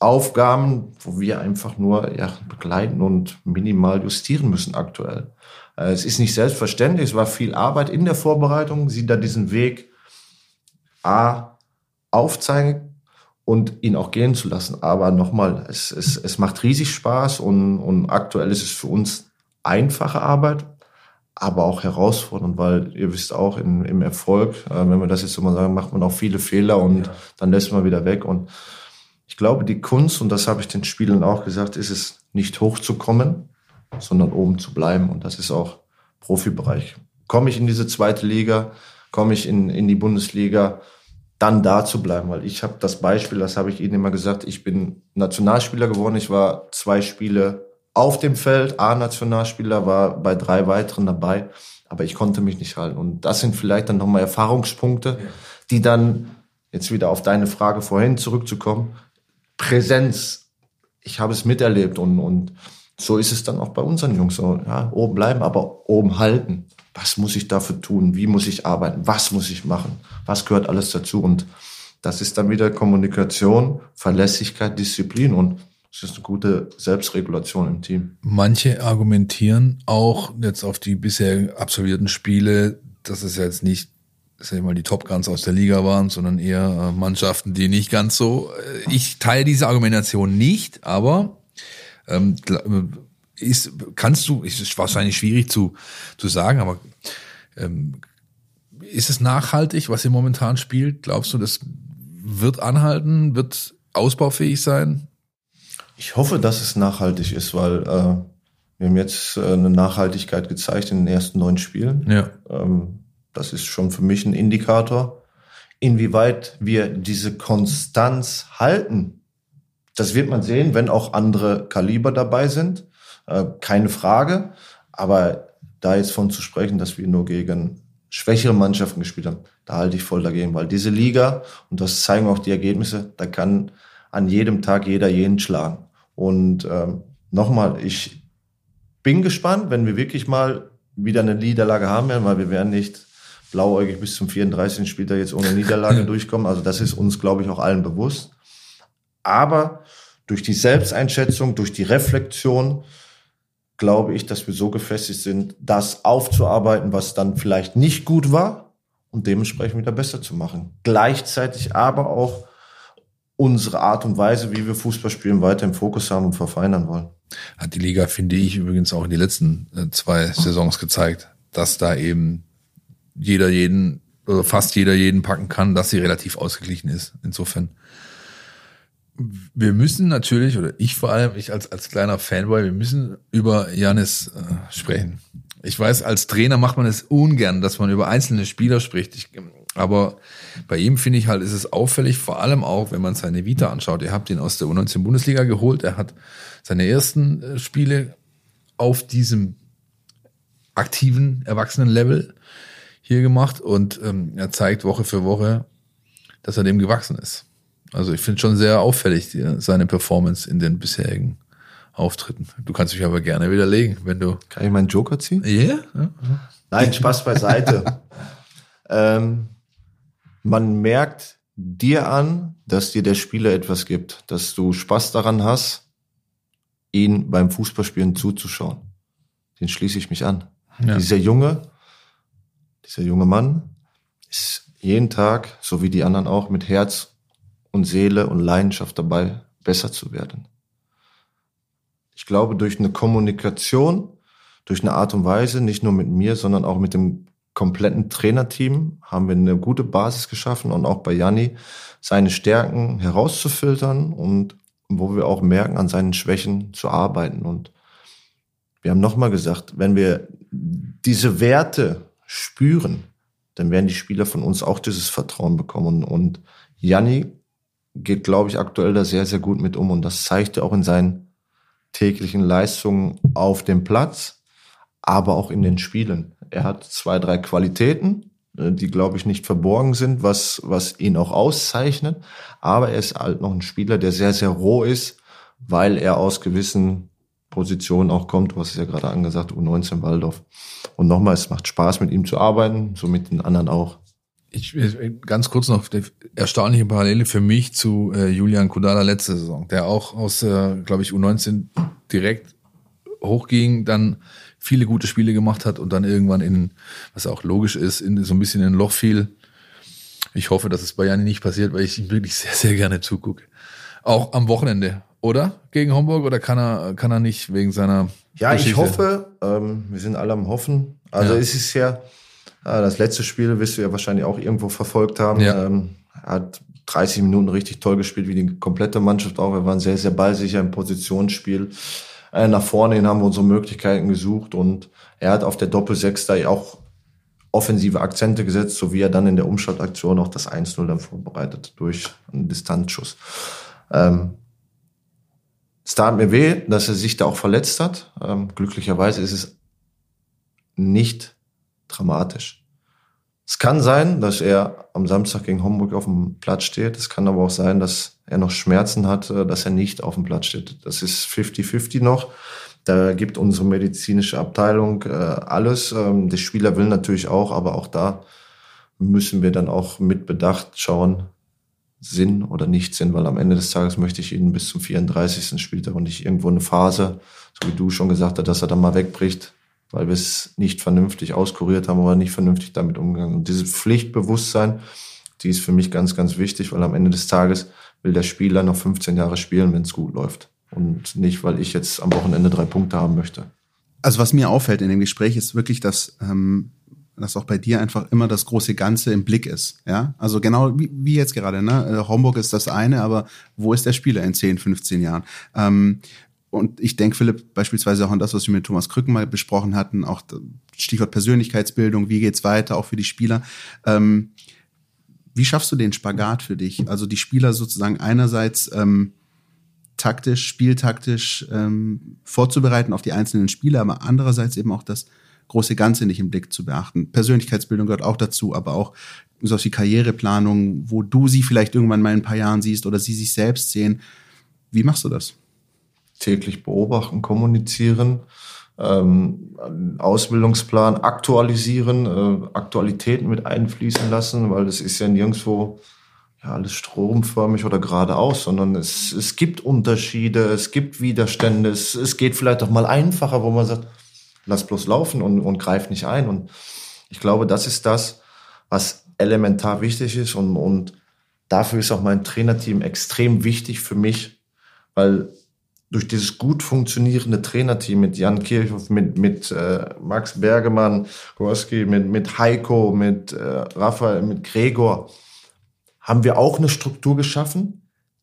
Speaker 4: Aufgaben, wo wir einfach nur ja, begleiten und minimal justieren müssen aktuell. Äh, es ist nicht selbstverständlich, es war viel Arbeit in der Vorbereitung, sie da diesen Weg A aufzeigen und ihn auch gehen zu lassen. Aber nochmal, es, es, es macht riesig Spaß und, und aktuell ist es für uns einfache Arbeit, aber auch herausfordernd, weil ihr wisst auch, in, im Erfolg, äh, wenn wir das jetzt so mal sagen, macht man auch viele Fehler und ja. dann lässt man wieder weg. Und ich glaube, die Kunst, und das habe ich den Spielern auch gesagt, ist es nicht hochzukommen, sondern oben zu bleiben. Und das ist auch Profibereich. Komme ich in diese zweite Liga, komme ich in, in die Bundesliga, dann da zu bleiben, weil ich habe das Beispiel, das habe ich Ihnen immer gesagt, ich bin Nationalspieler geworden, ich war zwei Spiele auf dem Feld, A-Nationalspieler, war bei drei weiteren dabei, aber ich konnte mich nicht halten. Und das sind vielleicht dann nochmal Erfahrungspunkte, die dann, jetzt wieder auf deine Frage vorhin zurückzukommen, Präsenz, ich habe es miterlebt und, und so ist es dann auch bei unseren Jungs so, ja, oben bleiben, aber oben halten. Was muss ich dafür tun? Wie muss ich arbeiten? Was muss ich machen? Was gehört alles dazu? Und das ist dann wieder Kommunikation, Verlässlichkeit, Disziplin und es ist eine gute Selbstregulation im Team.
Speaker 3: Manche argumentieren auch jetzt auf die bisher absolvierten Spiele, dass es jetzt nicht sag ich mal, die Top Guns aus der Liga waren, sondern eher äh, Mannschaften, die nicht ganz so. Äh, ich teile diese Argumentation nicht, aber ähm, äh, ist, kannst du, ist wahrscheinlich schwierig zu, zu sagen, aber ähm, ist es nachhaltig, was ihr momentan spielt? Glaubst du, das wird anhalten, wird ausbaufähig sein?
Speaker 4: Ich hoffe, dass es nachhaltig ist, weil äh, wir haben jetzt äh, eine Nachhaltigkeit gezeigt in den ersten neun Spielen.
Speaker 3: Ja.
Speaker 4: Ähm, das ist schon für mich ein Indikator, inwieweit wir diese Konstanz halten. Das wird man sehen, wenn auch andere Kaliber dabei sind. Äh, keine Frage. Aber da jetzt von zu sprechen, dass wir nur gegen schwächere Mannschaften gespielt haben, da halte ich voll dagegen, weil diese Liga, und das zeigen auch die Ergebnisse, da kann an jedem Tag jeder jeden schlagen. Und ähm, nochmal, ich bin gespannt, wenn wir wirklich mal wieder eine Niederlage haben werden, weil wir werden nicht blauäugig bis zum 34. Spieltag jetzt ohne Niederlage durchkommen. Also das ist uns, glaube ich, auch allen bewusst. Aber durch die Selbsteinschätzung, durch die Reflexion, glaube ich, dass wir so gefestigt sind, das aufzuarbeiten, was dann vielleicht nicht gut war und dementsprechend wieder besser zu machen. Gleichzeitig aber auch unsere Art und Weise, wie wir Fußball spielen, weiter im Fokus haben und verfeinern wollen.
Speaker 3: Hat die Liga, finde ich, übrigens auch in den letzten äh, zwei Saisons gezeigt, dass da eben jeder jeden, oder fast jeder jeden packen kann, dass sie relativ ausgeglichen ist. Insofern wir müssen natürlich, oder ich vor allem, ich als, als kleiner Fanboy, wir müssen über Janis äh, sprechen. Ich weiß, als Trainer macht man es ungern, dass man über einzelne Spieler spricht. Ich, aber bei ihm finde ich halt, ist es auffällig, vor allem auch, wenn man seine Vita anschaut. Ihr habt ihn aus der U19 Bundesliga geholt. Er hat seine ersten äh, Spiele auf diesem aktiven Erwachsenen-Level hier gemacht und ähm, er zeigt Woche für Woche, dass er dem gewachsen ist. Also ich finde schon sehr auffällig die, seine Performance in den bisherigen Auftritten. Du kannst mich aber gerne widerlegen, wenn du.
Speaker 4: Kann ich meinen Joker ziehen?
Speaker 3: Yeah? Ja.
Speaker 4: Nein, Spaß beiseite. ähm, man merkt dir an, dass dir der Spieler etwas gibt, dass du Spaß daran hast, ihn beim Fußballspielen zuzuschauen. Den schließe ich mich an. Ja. Dieser Junge, dieser junge Mann ist jeden Tag, so wie die anderen auch, mit Herz und Seele und Leidenschaft dabei, besser zu werden. Ich glaube, durch eine Kommunikation, durch eine Art und Weise, nicht nur mit mir, sondern auch mit dem kompletten Trainerteam, haben wir eine gute Basis geschaffen und auch bei Janni seine Stärken herauszufiltern und wo wir auch merken, an seinen Schwächen zu arbeiten. Und wir haben nochmal gesagt, wenn wir diese Werte spüren, dann werden die Spieler von uns auch dieses Vertrauen bekommen. Und Janni geht, glaube ich, aktuell da sehr, sehr gut mit um. Und das zeigt er auch in seinen täglichen Leistungen auf dem Platz, aber auch in den Spielen. Er hat zwei, drei Qualitäten, äh, die, glaube ich, nicht verborgen sind, was, was ihn auch auszeichnet. Aber er ist halt noch ein Spieler, der sehr, sehr roh ist, weil er aus gewissen Positionen auch kommt. Hast es ja gerade angesagt, U19 Waldorf. Und nochmal, es macht Spaß, mit ihm zu arbeiten, so mit den anderen auch.
Speaker 3: Ich, ganz kurz noch, erstaunliche Parallele für mich zu äh, Julian Kudala letzte Saison, der auch aus, äh, glaube ich, U19 direkt hochging, dann viele gute Spiele gemacht hat und dann irgendwann in, was auch logisch ist, in so ein bisschen in ein Loch fiel. Ich hoffe, dass es bei Jani nicht passiert, weil ich ihm wirklich sehr, sehr gerne zugucke. Auch am Wochenende, oder? Gegen Homburg oder kann er, kann er nicht wegen seiner.
Speaker 4: Ja, Geschichte? ich hoffe, ähm, wir sind alle am Hoffen. Also ja. es ist ja, äh, das letzte Spiel wirst du ja wahrscheinlich auch irgendwo verfolgt haben. Ja. Ähm, er hat 30 Minuten richtig toll gespielt, wie die komplette Mannschaft auch. Wir waren sehr, sehr ballsicher im Positionsspiel. Äh, nach vorne hin haben wir unsere Möglichkeiten gesucht und er hat auf der Doppel-Sechs da auch offensive Akzente gesetzt, so wie er dann in der Umschaltaktion auch das 1-0 dann vorbereitet durch einen Distanzschuss. Ähm, es tat mir weh, dass er sich da auch verletzt hat. Ähm, glücklicherweise ist es nicht dramatisch. Es kann sein, dass er am Samstag gegen Homburg auf dem Platz steht. Es kann aber auch sein, dass er noch Schmerzen hat, äh, dass er nicht auf dem Platz steht. Das ist 50-50 noch. Da gibt unsere medizinische Abteilung äh, alles. Ähm, der Spieler will natürlich auch, aber auch da müssen wir dann auch mit Bedacht schauen, Sinn oder nicht Sinn, weil am Ende des Tages möchte ich ihn bis zum 34. spielt und nicht irgendwo eine Phase, so wie du schon gesagt hast, dass er dann mal wegbricht, weil wir es nicht vernünftig auskuriert haben oder nicht vernünftig damit umgegangen. Und dieses Pflichtbewusstsein, die ist für mich ganz, ganz wichtig, weil am Ende des Tages will der Spieler noch 15 Jahre spielen, wenn es gut läuft. Und nicht, weil ich jetzt am Wochenende drei Punkte haben möchte.
Speaker 2: Also was mir auffällt in dem Gespräch ist wirklich, dass, ähm, dass auch bei dir einfach immer das große Ganze im Blick ist. Ja, also genau wie, wie jetzt gerade. Ne? Äh, Homburg ist das eine, aber wo ist der Spieler in 10, 15 Jahren? Ähm, und ich denke, Philipp, beispielsweise auch an das, was wir mit Thomas Krücken mal besprochen hatten, auch Stichwort Persönlichkeitsbildung, wie geht's weiter, auch für die Spieler. Ähm, wie schaffst du den Spagat für dich? Also die Spieler sozusagen einerseits ähm, taktisch, spieltaktisch ähm, vorzubereiten auf die einzelnen Spiele, aber andererseits eben auch das große Ganze nicht im Blick zu beachten. Persönlichkeitsbildung gehört auch dazu, aber auch so wie Karriereplanung, wo du sie vielleicht irgendwann mal in ein paar Jahren siehst oder sie sich selbst sehen. Wie machst du das?
Speaker 4: Täglich beobachten, kommunizieren ähm, Ausbildungsplan aktualisieren, äh, Aktualitäten mit einfließen lassen, weil es ist ja nirgendwo ja, alles stromförmig oder geradeaus, sondern es, es gibt Unterschiede, es gibt Widerstände, es, es geht vielleicht auch mal einfacher, wo man sagt, lass bloß laufen und, und greif nicht ein. Und ich glaube, das ist das, was elementar wichtig ist und, und dafür ist auch mein Trainerteam extrem wichtig für mich, weil durch dieses gut funktionierende Trainerteam mit Jan Kirchhoff, mit, mit äh, Max Bergemann, Gorski, mit, mit Heiko, mit äh, Raphael, mit Gregor, haben wir auch eine Struktur geschaffen,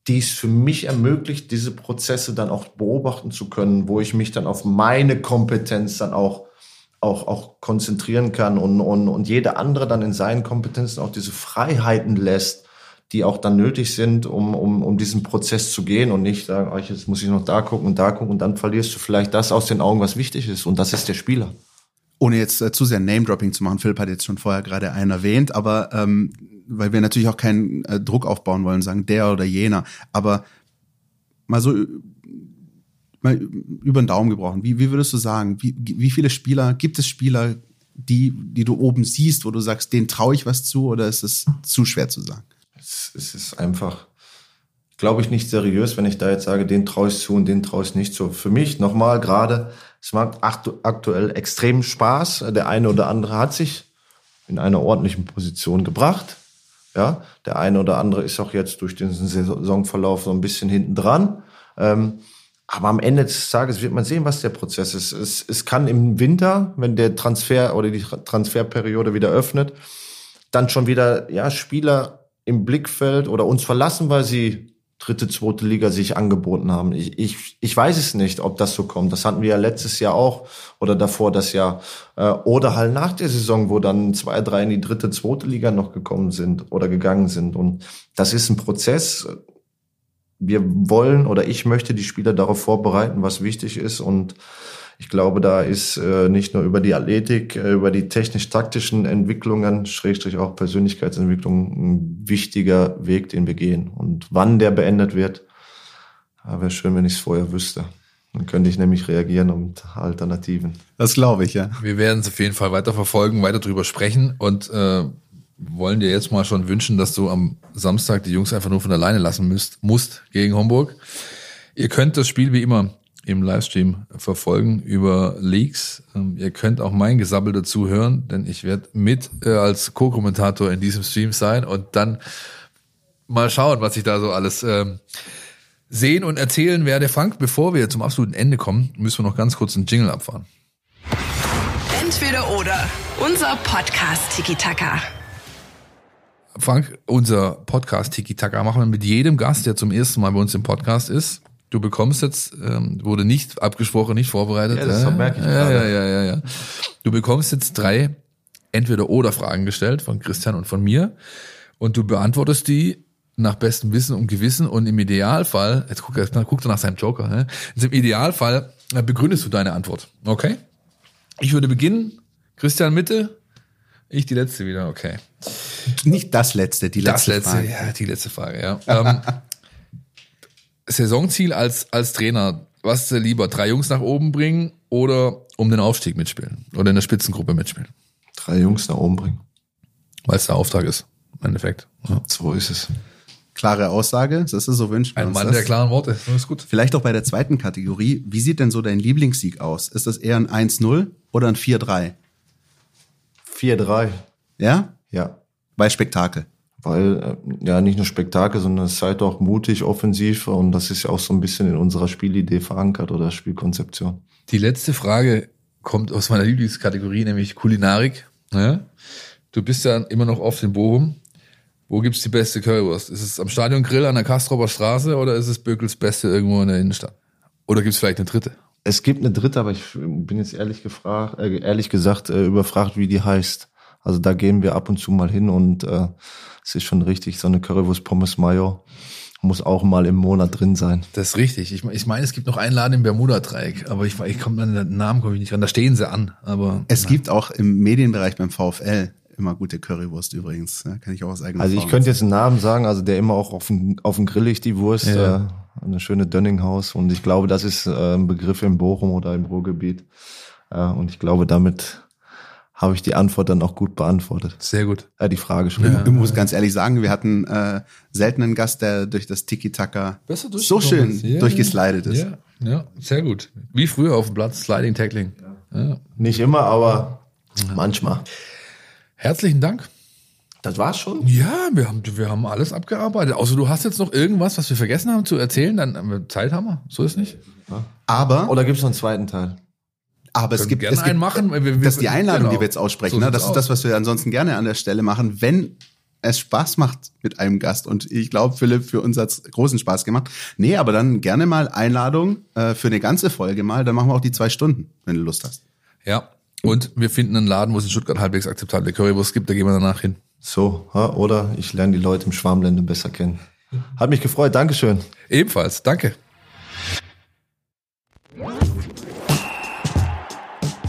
Speaker 4: die es für mich ermöglicht, diese Prozesse dann auch beobachten zu können, wo ich mich dann auf meine Kompetenz dann auch auch, auch konzentrieren kann und, und, und jeder andere dann in seinen Kompetenzen auch diese Freiheiten lässt, die auch dann nötig sind, um, um, um diesen Prozess zu gehen und nicht sagen, oh, jetzt muss ich noch da gucken und da gucken und dann verlierst du vielleicht das aus den Augen, was wichtig ist und das ist der Spieler.
Speaker 2: Ohne jetzt äh, zu sehr Name-Dropping zu machen, Philipp hat jetzt schon vorher gerade einen erwähnt, aber ähm, weil wir natürlich auch keinen äh, Druck aufbauen wollen, sagen der oder jener, aber mal so mal über den Daumen gebrochen, wie, wie würdest du sagen, wie, wie viele Spieler, gibt es Spieler, die, die du oben siehst, wo du sagst, denen traue ich was zu oder ist es zu schwer zu sagen?
Speaker 4: Es, es ist einfach, glaube ich, nicht seriös, wenn ich da jetzt sage, den traue ich zu und den traue ich nicht zu. Für mich nochmal gerade, es macht aktuell extrem Spaß. Der eine oder andere hat sich in einer ordentlichen Position gebracht. Ja, der eine oder andere ist auch jetzt durch den Saisonverlauf so ein bisschen hinten dran. Ähm, aber am Ende des Tages wird man sehen, was der Prozess ist. Es, es kann im Winter, wenn der Transfer oder die Transferperiode wieder öffnet, dann schon wieder ja Spieler im Blickfeld oder uns verlassen, weil sie dritte, zweite Liga sich angeboten haben. Ich, ich, ich weiß es nicht, ob das so kommt. Das hatten wir ja letztes Jahr auch oder davor das Jahr. Äh, oder halt nach der Saison, wo dann zwei, drei in die dritte, zweite Liga noch gekommen sind oder gegangen sind. Und das ist ein Prozess. wir wollen oder ich möchte die Spieler darauf vorbereiten, was wichtig ist und ich glaube, da ist äh, nicht nur über die Athletik, äh, über die technisch-taktischen Entwicklungen, Schrägstrich auch Persönlichkeitsentwicklung, ein wichtiger Weg, den wir gehen. Und wann der beendet wird, wäre schön, wenn ich es vorher wüsste. Dann könnte ich nämlich reagieren und Alternativen.
Speaker 2: Das glaube ich, ja.
Speaker 3: Wir werden es auf jeden Fall weiter verfolgen, weiter drüber sprechen und äh, wollen dir jetzt mal schon wünschen, dass du am Samstag die Jungs einfach nur von alleine lassen müsst, musst gegen Homburg. Ihr könnt das Spiel wie immer im Livestream verfolgen über Leaks. Ähm, ihr könnt auch mein Gesabbel dazu hören, denn ich werde mit äh, als Co-Kommentator in diesem Stream sein und dann mal schauen, was ich da so alles ähm, sehen und erzählen werde. Frank, bevor wir zum absoluten Ende kommen, müssen wir noch ganz kurz einen Jingle abfahren.
Speaker 1: Entweder oder. Unser Podcast Tiki Taka.
Speaker 3: Frank, unser Podcast Tiki Taka machen wir mit jedem Gast, der zum ersten Mal bei uns im Podcast ist. Du bekommst jetzt, ähm, wurde nicht abgesprochen, nicht vorbereitet.
Speaker 4: Ja, das
Speaker 3: äh,
Speaker 4: merke ich
Speaker 3: ja,
Speaker 4: gerade.
Speaker 3: ja, ja, ja, ja. Du bekommst jetzt drei Entweder-Oder-Fragen gestellt von Christian und von mir. Und du beantwortest die nach bestem Wissen und Gewissen und im Idealfall, jetzt guck, jetzt guckt er nach seinem Joker, ne? Jetzt im Idealfall äh, begründest du deine Antwort. Okay? Ich würde beginnen. Christian Mitte. Ich die letzte wieder, okay.
Speaker 2: Nicht das letzte, die
Speaker 3: Das
Speaker 2: letzte.
Speaker 3: letzte,
Speaker 2: Frage.
Speaker 3: ja, die letzte Frage, ja. ähm, Saisonziel als, als Trainer, was ist dir lieber? Drei Jungs nach oben bringen oder um den Aufstieg mitspielen? Oder in der Spitzengruppe mitspielen?
Speaker 4: Drei Jungs nach oben bringen.
Speaker 3: Weil es der Auftrag ist, im Endeffekt. Ja.
Speaker 4: So ist es.
Speaker 2: Klare Aussage, das ist so wünschen wir
Speaker 3: Ein Mann
Speaker 2: das.
Speaker 3: der klaren Worte, das ist gut.
Speaker 2: Vielleicht auch bei der zweiten Kategorie. Wie sieht denn so dein Lieblingssieg aus? Ist das eher ein 1-0 oder ein 4-3?
Speaker 4: 4-3.
Speaker 2: Ja?
Speaker 4: Ja.
Speaker 2: Bei Spektakel.
Speaker 4: Weil, äh, ja, nicht nur Spektakel, sondern es ist halt auch mutig, offensiv und das ist ja auch so ein bisschen in unserer Spielidee verankert oder Spielkonzeption.
Speaker 3: Die letzte Frage kommt aus meiner Lieblingskategorie, nämlich Kulinarik. Ja? Du bist ja immer noch oft in Bochum. Wo gibt's die beste Currywurst? Ist es am Stadion Grill an der Kastrober Straße oder ist es Böckels Beste irgendwo in der Innenstadt? Oder gibt's vielleicht eine dritte?
Speaker 4: Es gibt eine dritte, aber ich bin jetzt ehrlich gefragt, äh, ehrlich gesagt äh, überfragt, wie die heißt. Also da gehen wir ab und zu mal hin und äh, es ist schon richtig, so eine Currywurst Pommes Mayo muss auch mal im Monat drin sein.
Speaker 3: Das ist richtig. Ich, ich meine, es gibt noch einen Laden im Bermuda-Dreieck, aber ich, ich komme an den Namen komme ich nicht ran. Da stehen sie an, aber
Speaker 2: Es gibt auch im Medienbereich beim VfL immer gute Currywurst übrigens. Ja, kann ich auch aus eigener
Speaker 4: Also ich könnte jetzt einen Namen sagen, also der immer auch auf dem, auf dem Grill liegt, die Wurst,
Speaker 3: Ja.
Speaker 4: äh, eine schöne Dönninghaus und ich glaube, das ist äh, ein Begriff im Bochum oder im Ruhrgebiet äh, und ich glaube, damit habe ich die Antwort dann auch gut beantwortet.
Speaker 3: sehr gut.
Speaker 4: Äh, die Frage schon.
Speaker 2: Ich muss ganz ehrlich sagen, wir hatten äh, selten einen Gast, der durch das Tiki-Taka so schön.
Speaker 3: Ja,
Speaker 2: durchgeslidet ist.
Speaker 3: Ja, ja, sehr gut. Wie früher auf dem Platz, Sliding Tackling. Ja.
Speaker 4: Nicht immer, aber manchmal.
Speaker 3: Herzlichen Dank.
Speaker 4: Das war's schon.
Speaker 3: Ja, wir haben, wir haben alles abgearbeitet. Außer du hast jetzt noch irgendwas, was wir vergessen haben zu erzählen, dann wir Zeit haben wir. So ist nicht.
Speaker 2: Aber,
Speaker 4: Oder gibt's noch einen zweiten Teil?
Speaker 2: Aber es gibt,
Speaker 3: gerne
Speaker 2: es gibt
Speaker 3: einen machen. Wir- wir-
Speaker 2: das ist die Einladung,
Speaker 3: genau.
Speaker 2: die wir jetzt aussprechen.
Speaker 3: So
Speaker 2: ne? Das ist das, was wir ansonsten gerne an der Stelle machen, wenn es Spaß macht mit einem Gast. Und ich glaube, Philipp, für uns hat's großen Spaß gemacht. Nee, aber dann gerne mal Einladung äh, für eine ganze Folge mal. Dann machen wir auch die zwei Stunden, wenn du Lust hast.
Speaker 3: Ja. Und wir finden einen Laden, wo es in Stuttgart halbwegs akzeptable Currywurst gibt, da gehen wir danach hin.
Speaker 4: So, oder ich lerne die Leute im Schwarmlände besser kennen. Hat mich gefreut, Dankeschön.
Speaker 3: Ebenfalls, danke.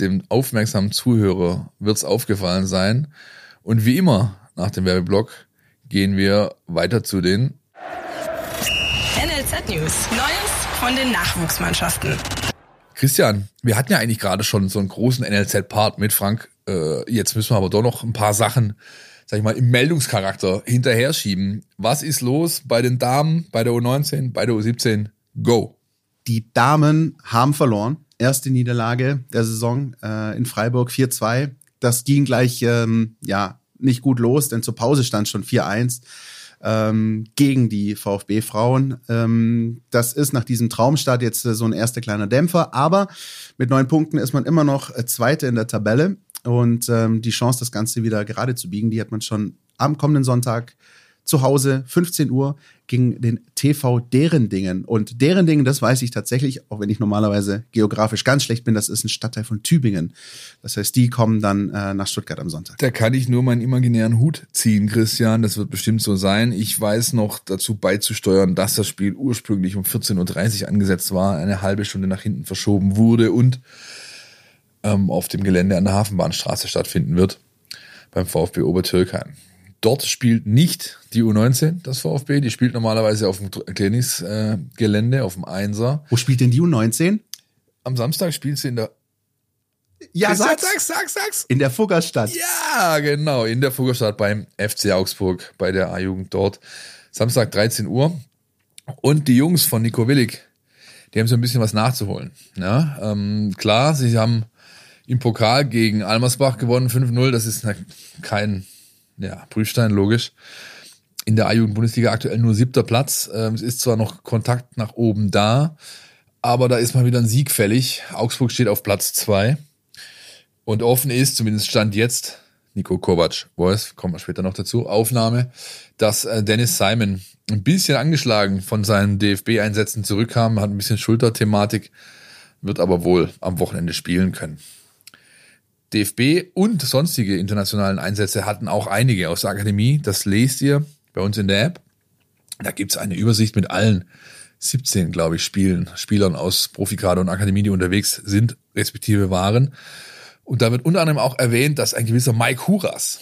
Speaker 3: Dem aufmerksamen Zuhörer wird's aufgefallen sein. Und wie immer nach dem Werbeblock gehen wir weiter zu den
Speaker 1: NLZ News. Neues von den Nachwuchsmannschaften.
Speaker 3: Christian, wir hatten ja eigentlich gerade schon so einen großen NLZ-Part mit Frank. Äh, jetzt müssen wir aber doch noch ein paar Sachen, sag ich mal, im Meldungscharakter hinterher schieben. Was ist los bei den Damen, bei der U19, bei der U17? Go.
Speaker 2: Die Damen haben verloren. Erste Niederlage der Saison äh, in Freiburg 4-2. Das ging gleich ähm, ja nicht gut los, denn zur Pause stand schon 4-1. ähm, gegen die VfB-Frauen. Ähm, das ist nach diesem Traumstart jetzt äh, so ein erster kleiner Dämpfer, aber mit neun Punkten ist man immer noch äh, Zweite in der Tabelle und ähm, die Chance, das Ganze wieder gerade zu biegen, die hat man schon am kommenden Sonntag zu Hause, 15 Uhr, gegen den TV Deren Dingen. Und Deren Dingen, das weiß ich tatsächlich, auch wenn ich normalerweise geografisch ganz schlecht bin, das ist ein Stadtteil von Tübingen. Das heißt, die kommen dann äh, nach Stuttgart am Sonntag.
Speaker 3: Da kann ich nur meinen imaginären Hut ziehen, Christian. Das wird bestimmt so sein. Ich weiß noch dazu beizusteuern, dass das Spiel ursprünglich um 14.30 Uhr angesetzt war, eine halbe Stunde nach hinten verschoben wurde und ähm, auf dem Gelände an der Hafenbahnstraße stattfinden wird beim VfB Obertürkheim. Dort spielt nicht die U19 das VfB, die spielt normalerweise auf dem Trainingsgelände, auf dem Einser.
Speaker 2: Wo spielt denn die U19?
Speaker 3: Am Samstag spielt sie in der
Speaker 2: Ja,
Speaker 3: sag's, sag's, sag's, sag's.
Speaker 2: In der Fuggerstadt.
Speaker 3: Ja, genau, in der Fuggerstadt beim FC Augsburg, bei der A-Jugend dort. Samstag 13 Uhr. Und die Jungs von Nico Willig, die haben so ein bisschen was nachzuholen. Ja, ähm, klar, sie haben im Pokal gegen Almersbach gewonnen, 5-0. Das ist kein ja, Prüfstein, logisch. In der A-Jugend-Bundesliga aktuell nur siebter Platz. Ähm, es ist zwar noch Kontakt nach oben da, aber da ist mal wieder ein Sieg fällig. Augsburg steht auf Platz zwei Und offen ist, zumindest stand jetzt, Nico Kovac, Voice, kommen wir später noch dazu, Aufnahme, dass äh, Dennis Simon ein bisschen angeschlagen von seinen DFB-Einsätzen zurückkam, hat ein bisschen Schulterthematik, wird aber wohl am Wochenende spielen können. DFB und sonstige internationalen Einsätze hatten auch einige aus der Akademie. Das lest ihr bei uns in der App. Da gibt's eine Übersicht mit allen 17, glaube ich, Spielen, Spielern aus Profikader und Akademie, die unterwegs sind, respektive waren. Und da wird unter anderem auch erwähnt, dass ein gewisser Mike Huras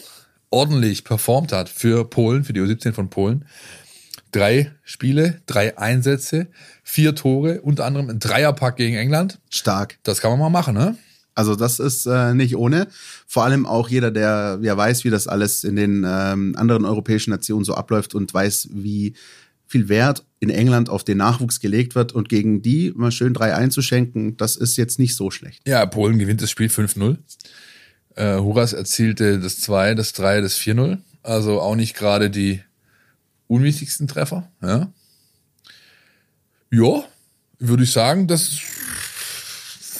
Speaker 3: ordentlich performt hat für Polen, für die U17 von Polen. Drei Spiele, drei Einsätze, vier Tore, unter anderem ein Dreierpack gegen England.
Speaker 2: Stark.
Speaker 3: Das kann man mal machen, ne?
Speaker 2: Also das ist äh, nicht ohne. Vor allem auch jeder, der ja weiß, wie das alles in den ähm, anderen europäischen Nationen so abläuft und weiß, wie viel Wert in England auf den Nachwuchs gelegt wird und gegen die mal schön drei einzuschenken, das ist jetzt nicht so schlecht.
Speaker 3: Ja, Polen gewinnt das Spiel 5-0. Äh, Huras erzielte das 2, das 3, das 4-0. Also auch nicht gerade die unwichtigsten Treffer. Ja, ja würde ich sagen, das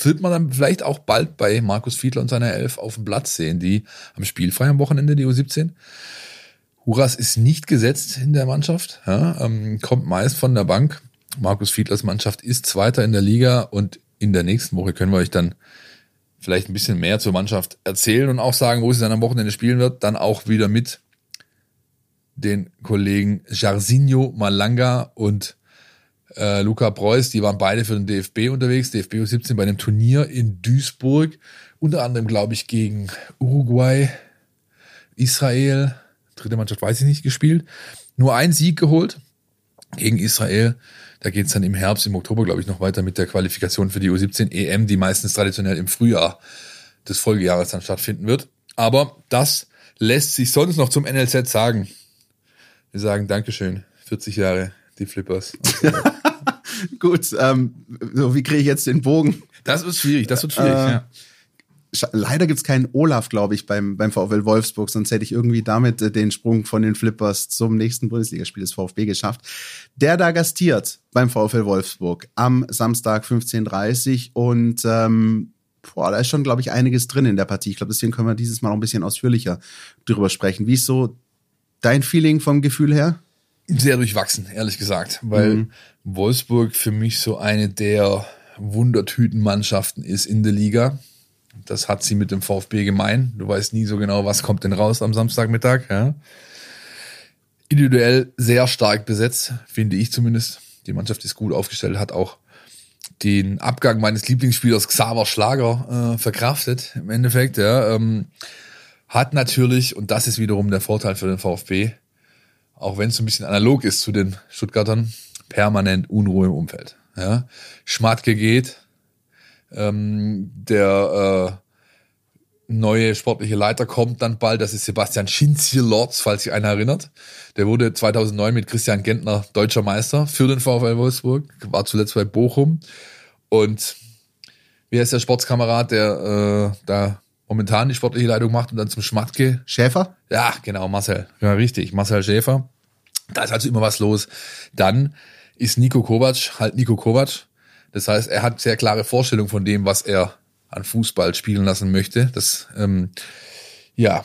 Speaker 3: wird man dann vielleicht auch bald bei Markus Fiedler und seiner Elf auf dem Platz sehen, die am Spielfrei am Wochenende, die U17. Huras ist nicht gesetzt in der Mannschaft, ja, ähm, kommt meist von der Bank. Markus Fiedlers Mannschaft ist Zweiter in der Liga und in der nächsten Woche können wir euch dann vielleicht ein bisschen mehr zur Mannschaft erzählen und auch sagen, wo sie dann am Wochenende spielen wird. Dann auch wieder mit den Kollegen Jarzinho Malanga und äh, Luca Preuß, die waren beide für den DFB unterwegs, DFB U17 bei einem Turnier in Duisburg, unter anderem, glaube ich, gegen Uruguay, Israel, dritte Mannschaft weiß ich nicht, gespielt. Nur ein Sieg geholt gegen Israel. Da geht's dann im Herbst, im Oktober, glaube ich, noch weiter mit der Qualifikation für die U17 EM, die meistens traditionell im Frühjahr des Folgejahres dann stattfinden wird. Aber das lässt sich sonst noch zum NLZ sagen. Wir sagen Dankeschön, 40 Jahre die Flippers.
Speaker 2: Gut, ähm, so wie kriege ich jetzt den Bogen?
Speaker 3: Das wird schwierig, das wird schwierig, äh, ja.
Speaker 2: Leider gibt's keinen Olaf, glaube ich, beim, beim VfL Wolfsburg, sonst hätte ich irgendwie damit äh, den Sprung von den Flippers zum nächsten Bundesligaspiel des VfB geschafft. Der da gastiert beim VfL Wolfsburg am Samstag 15.30 und ähm, boah, da ist schon, glaube ich, einiges drin in der Partie. Ich glaube, deswegen können wir dieses Mal noch ein bisschen ausführlicher drüber sprechen. Wie ist so dein Feeling vom Gefühl her?
Speaker 3: Sehr durchwachsen, ehrlich gesagt, weil mhm. Wolfsburg für mich so eine der Wundertütenmannschaften ist in der Liga. Das hat sie mit dem VfB gemein. Du weißt nie so genau, was kommt denn raus am Samstagmittag. Ja. Individuell sehr stark besetzt, finde ich zumindest. Die Mannschaft ist gut aufgestellt, hat auch den Abgang meines Lieblingsspielers Xaver Schlager äh, verkraftet im Endeffekt. Ja. Ähm, hat natürlich, und das ist wiederum der Vorteil für den VfB, auch wenn es ein bisschen analog ist zu den Stuttgartern, permanent Unruhe im Umfeld. Ja? Schmatke geht, ähm, der äh, neue sportliche Leiter kommt dann bald, das ist Sebastian Schinzier Lords, falls sich einer erinnert. Der wurde 2009 mit Christian Gentner deutscher Meister für den VfL Wolfsburg, war zuletzt bei Bochum und wie heißt der Sportskamerad, der äh, da momentan die sportliche Leitung macht und dann zum Schmatke?
Speaker 2: Schäfer?
Speaker 3: Ja, genau, Marcel. Ja, richtig, Marcel Schäfer Da ist also immer was los. Dann ist Nico Kovac halt Nico Kovac. Das heißt, er hat sehr klare Vorstellungen von dem, was er an Fußball spielen lassen möchte. Das ähm, ja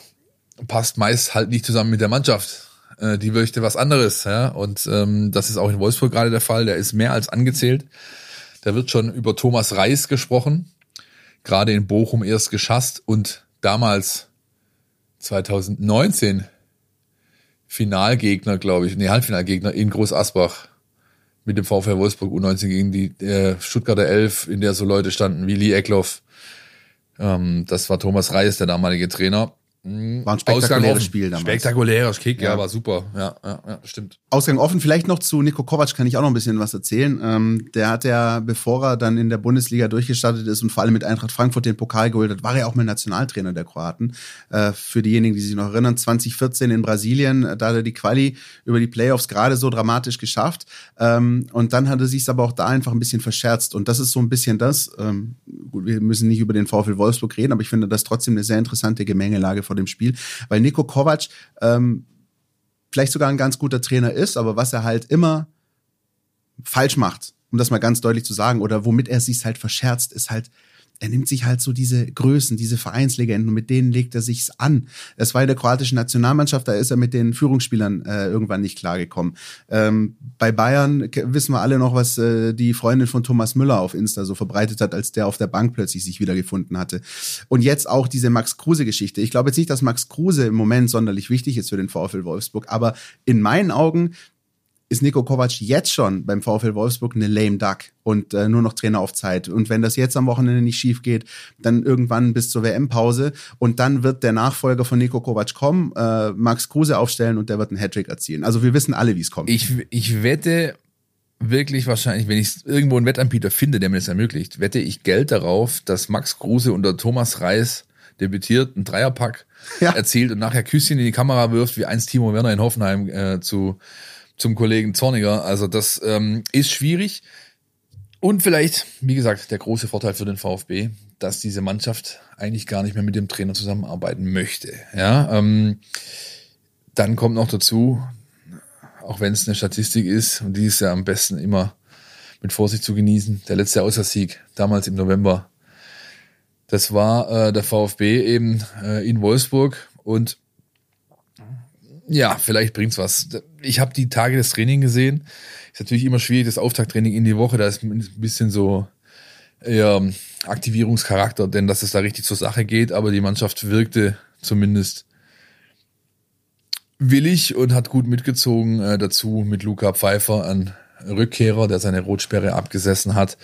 Speaker 3: passt meist halt nicht zusammen mit der Mannschaft. Äh, die möchte was anderes, ja. Und ähm, das ist auch in Wolfsburg gerade der Fall. Der ist mehr als angezählt. Da wird schon über Thomas Reis gesprochen, gerade in Bochum erst geschasst und damals 2019 Finalgegner, glaube ich, nee, Halbfinalgegner in Groß Asbach mit dem VfL Wolfsburg U19 gegen die äh, Stuttgarter Elf, in der so Leute standen wie Lee Eckloff. Ähm, das war Thomas Reis, der damalige Trainer.
Speaker 2: Mhm. War ein spektakuläres Spiel damals.
Speaker 3: Spektakulärer Kick, ja. ja, war super. Ja, ja, ja, stimmt.
Speaker 2: Ausgang offen. Vielleicht noch zu Nico Kovac kann ich auch noch ein bisschen was erzählen. Ähm, der hat ja, bevor er dann in der Bundesliga durchgestartet ist und vor allem mit Eintracht Frankfurt den Pokal geholt hat, war er auch mal Nationaltrainer der Kroaten. Äh, für diejenigen, die sich noch erinnern, 2014 in Brasilien, äh, da hat er die Quali über die Playoffs gerade so dramatisch geschafft. Ähm, und dann hat er sich aber auch da einfach ein bisschen verscherzt. Und das ist so ein bisschen das. Ähm, gut, wir müssen nicht über den VfL Wolfsburg reden, aber ich finde das trotzdem eine sehr interessante Gemengelage vor dem Spiel, weil Nico Kovac ähm, vielleicht sogar ein ganz guter Trainer ist, aber was er halt immer falsch macht, um das mal ganz deutlich zu sagen, oder womit er sich halt verscherzt, ist halt er nimmt sich halt so diese Größen, diese Vereinslegenden mit denen legt er sich's an. Es war in der kroatischen Nationalmannschaft, da ist er mit den Führungsspielern äh, irgendwann nicht klargekommen. Ähm, bei Bayern wissen wir alle noch, was äh, die Freundin von Thomas Müller auf Insta so verbreitet hat, als der auf der Bank plötzlich sich wiedergefunden hatte. Und jetzt auch diese Max Kruse-Geschichte. Ich glaube jetzt nicht, dass Max Kruse im Moment sonderlich wichtig ist für den VfL Wolfsburg, aber in meinen Augen ist Nico Kovac jetzt schon beim VfL Wolfsburg eine lame duck und äh, nur noch Trainer auf Zeit. Und wenn das jetzt am Wochenende nicht schief geht, dann irgendwann bis zur WM-Pause und dann wird der Nachfolger von Nico Kovac kommen, äh, Max Kruse aufstellen und der wird einen Hattrick erzielen. Also wir wissen alle, wie es kommt.
Speaker 3: Ich, ich wette wirklich wahrscheinlich, wenn ich irgendwo einen Wettanbieter finde, der mir das ermöglicht, wette ich Geld darauf, dass Max Kruse unter Thomas Reis debütiert, einen Dreierpack ja. erzielt und nachher Küsschen in die Kamera wirft, wie einst Timo Werner in Hoffenheim äh, zu zum Kollegen Zorniger. Also das ähm, ist schwierig. Und vielleicht, wie gesagt, der große Vorteil für den VfB, dass diese Mannschaft eigentlich gar nicht mehr mit dem Trainer zusammenarbeiten möchte. Ja, ähm, dann kommt noch dazu, auch wenn es eine Statistik ist, und die ist ja am besten immer mit Vorsicht zu genießen, der letzte Außersieg, damals im November, das war äh, der VfB eben äh, in Wolfsburg und ja, vielleicht bringt's was. Ich habe die Tage des Training gesehen. Ist natürlich immer schwierig, das Auftakttraining in die Woche. Da ist ein bisschen so eher Aktivierungscharakter, denn dass es da richtig zur Sache geht. Aber die Mannschaft wirkte zumindest willig und hat gut mitgezogen. Äh, dazu mit Luca Pfeiffer, ein Rückkehrer, der seine Rotsperre abgesessen hat.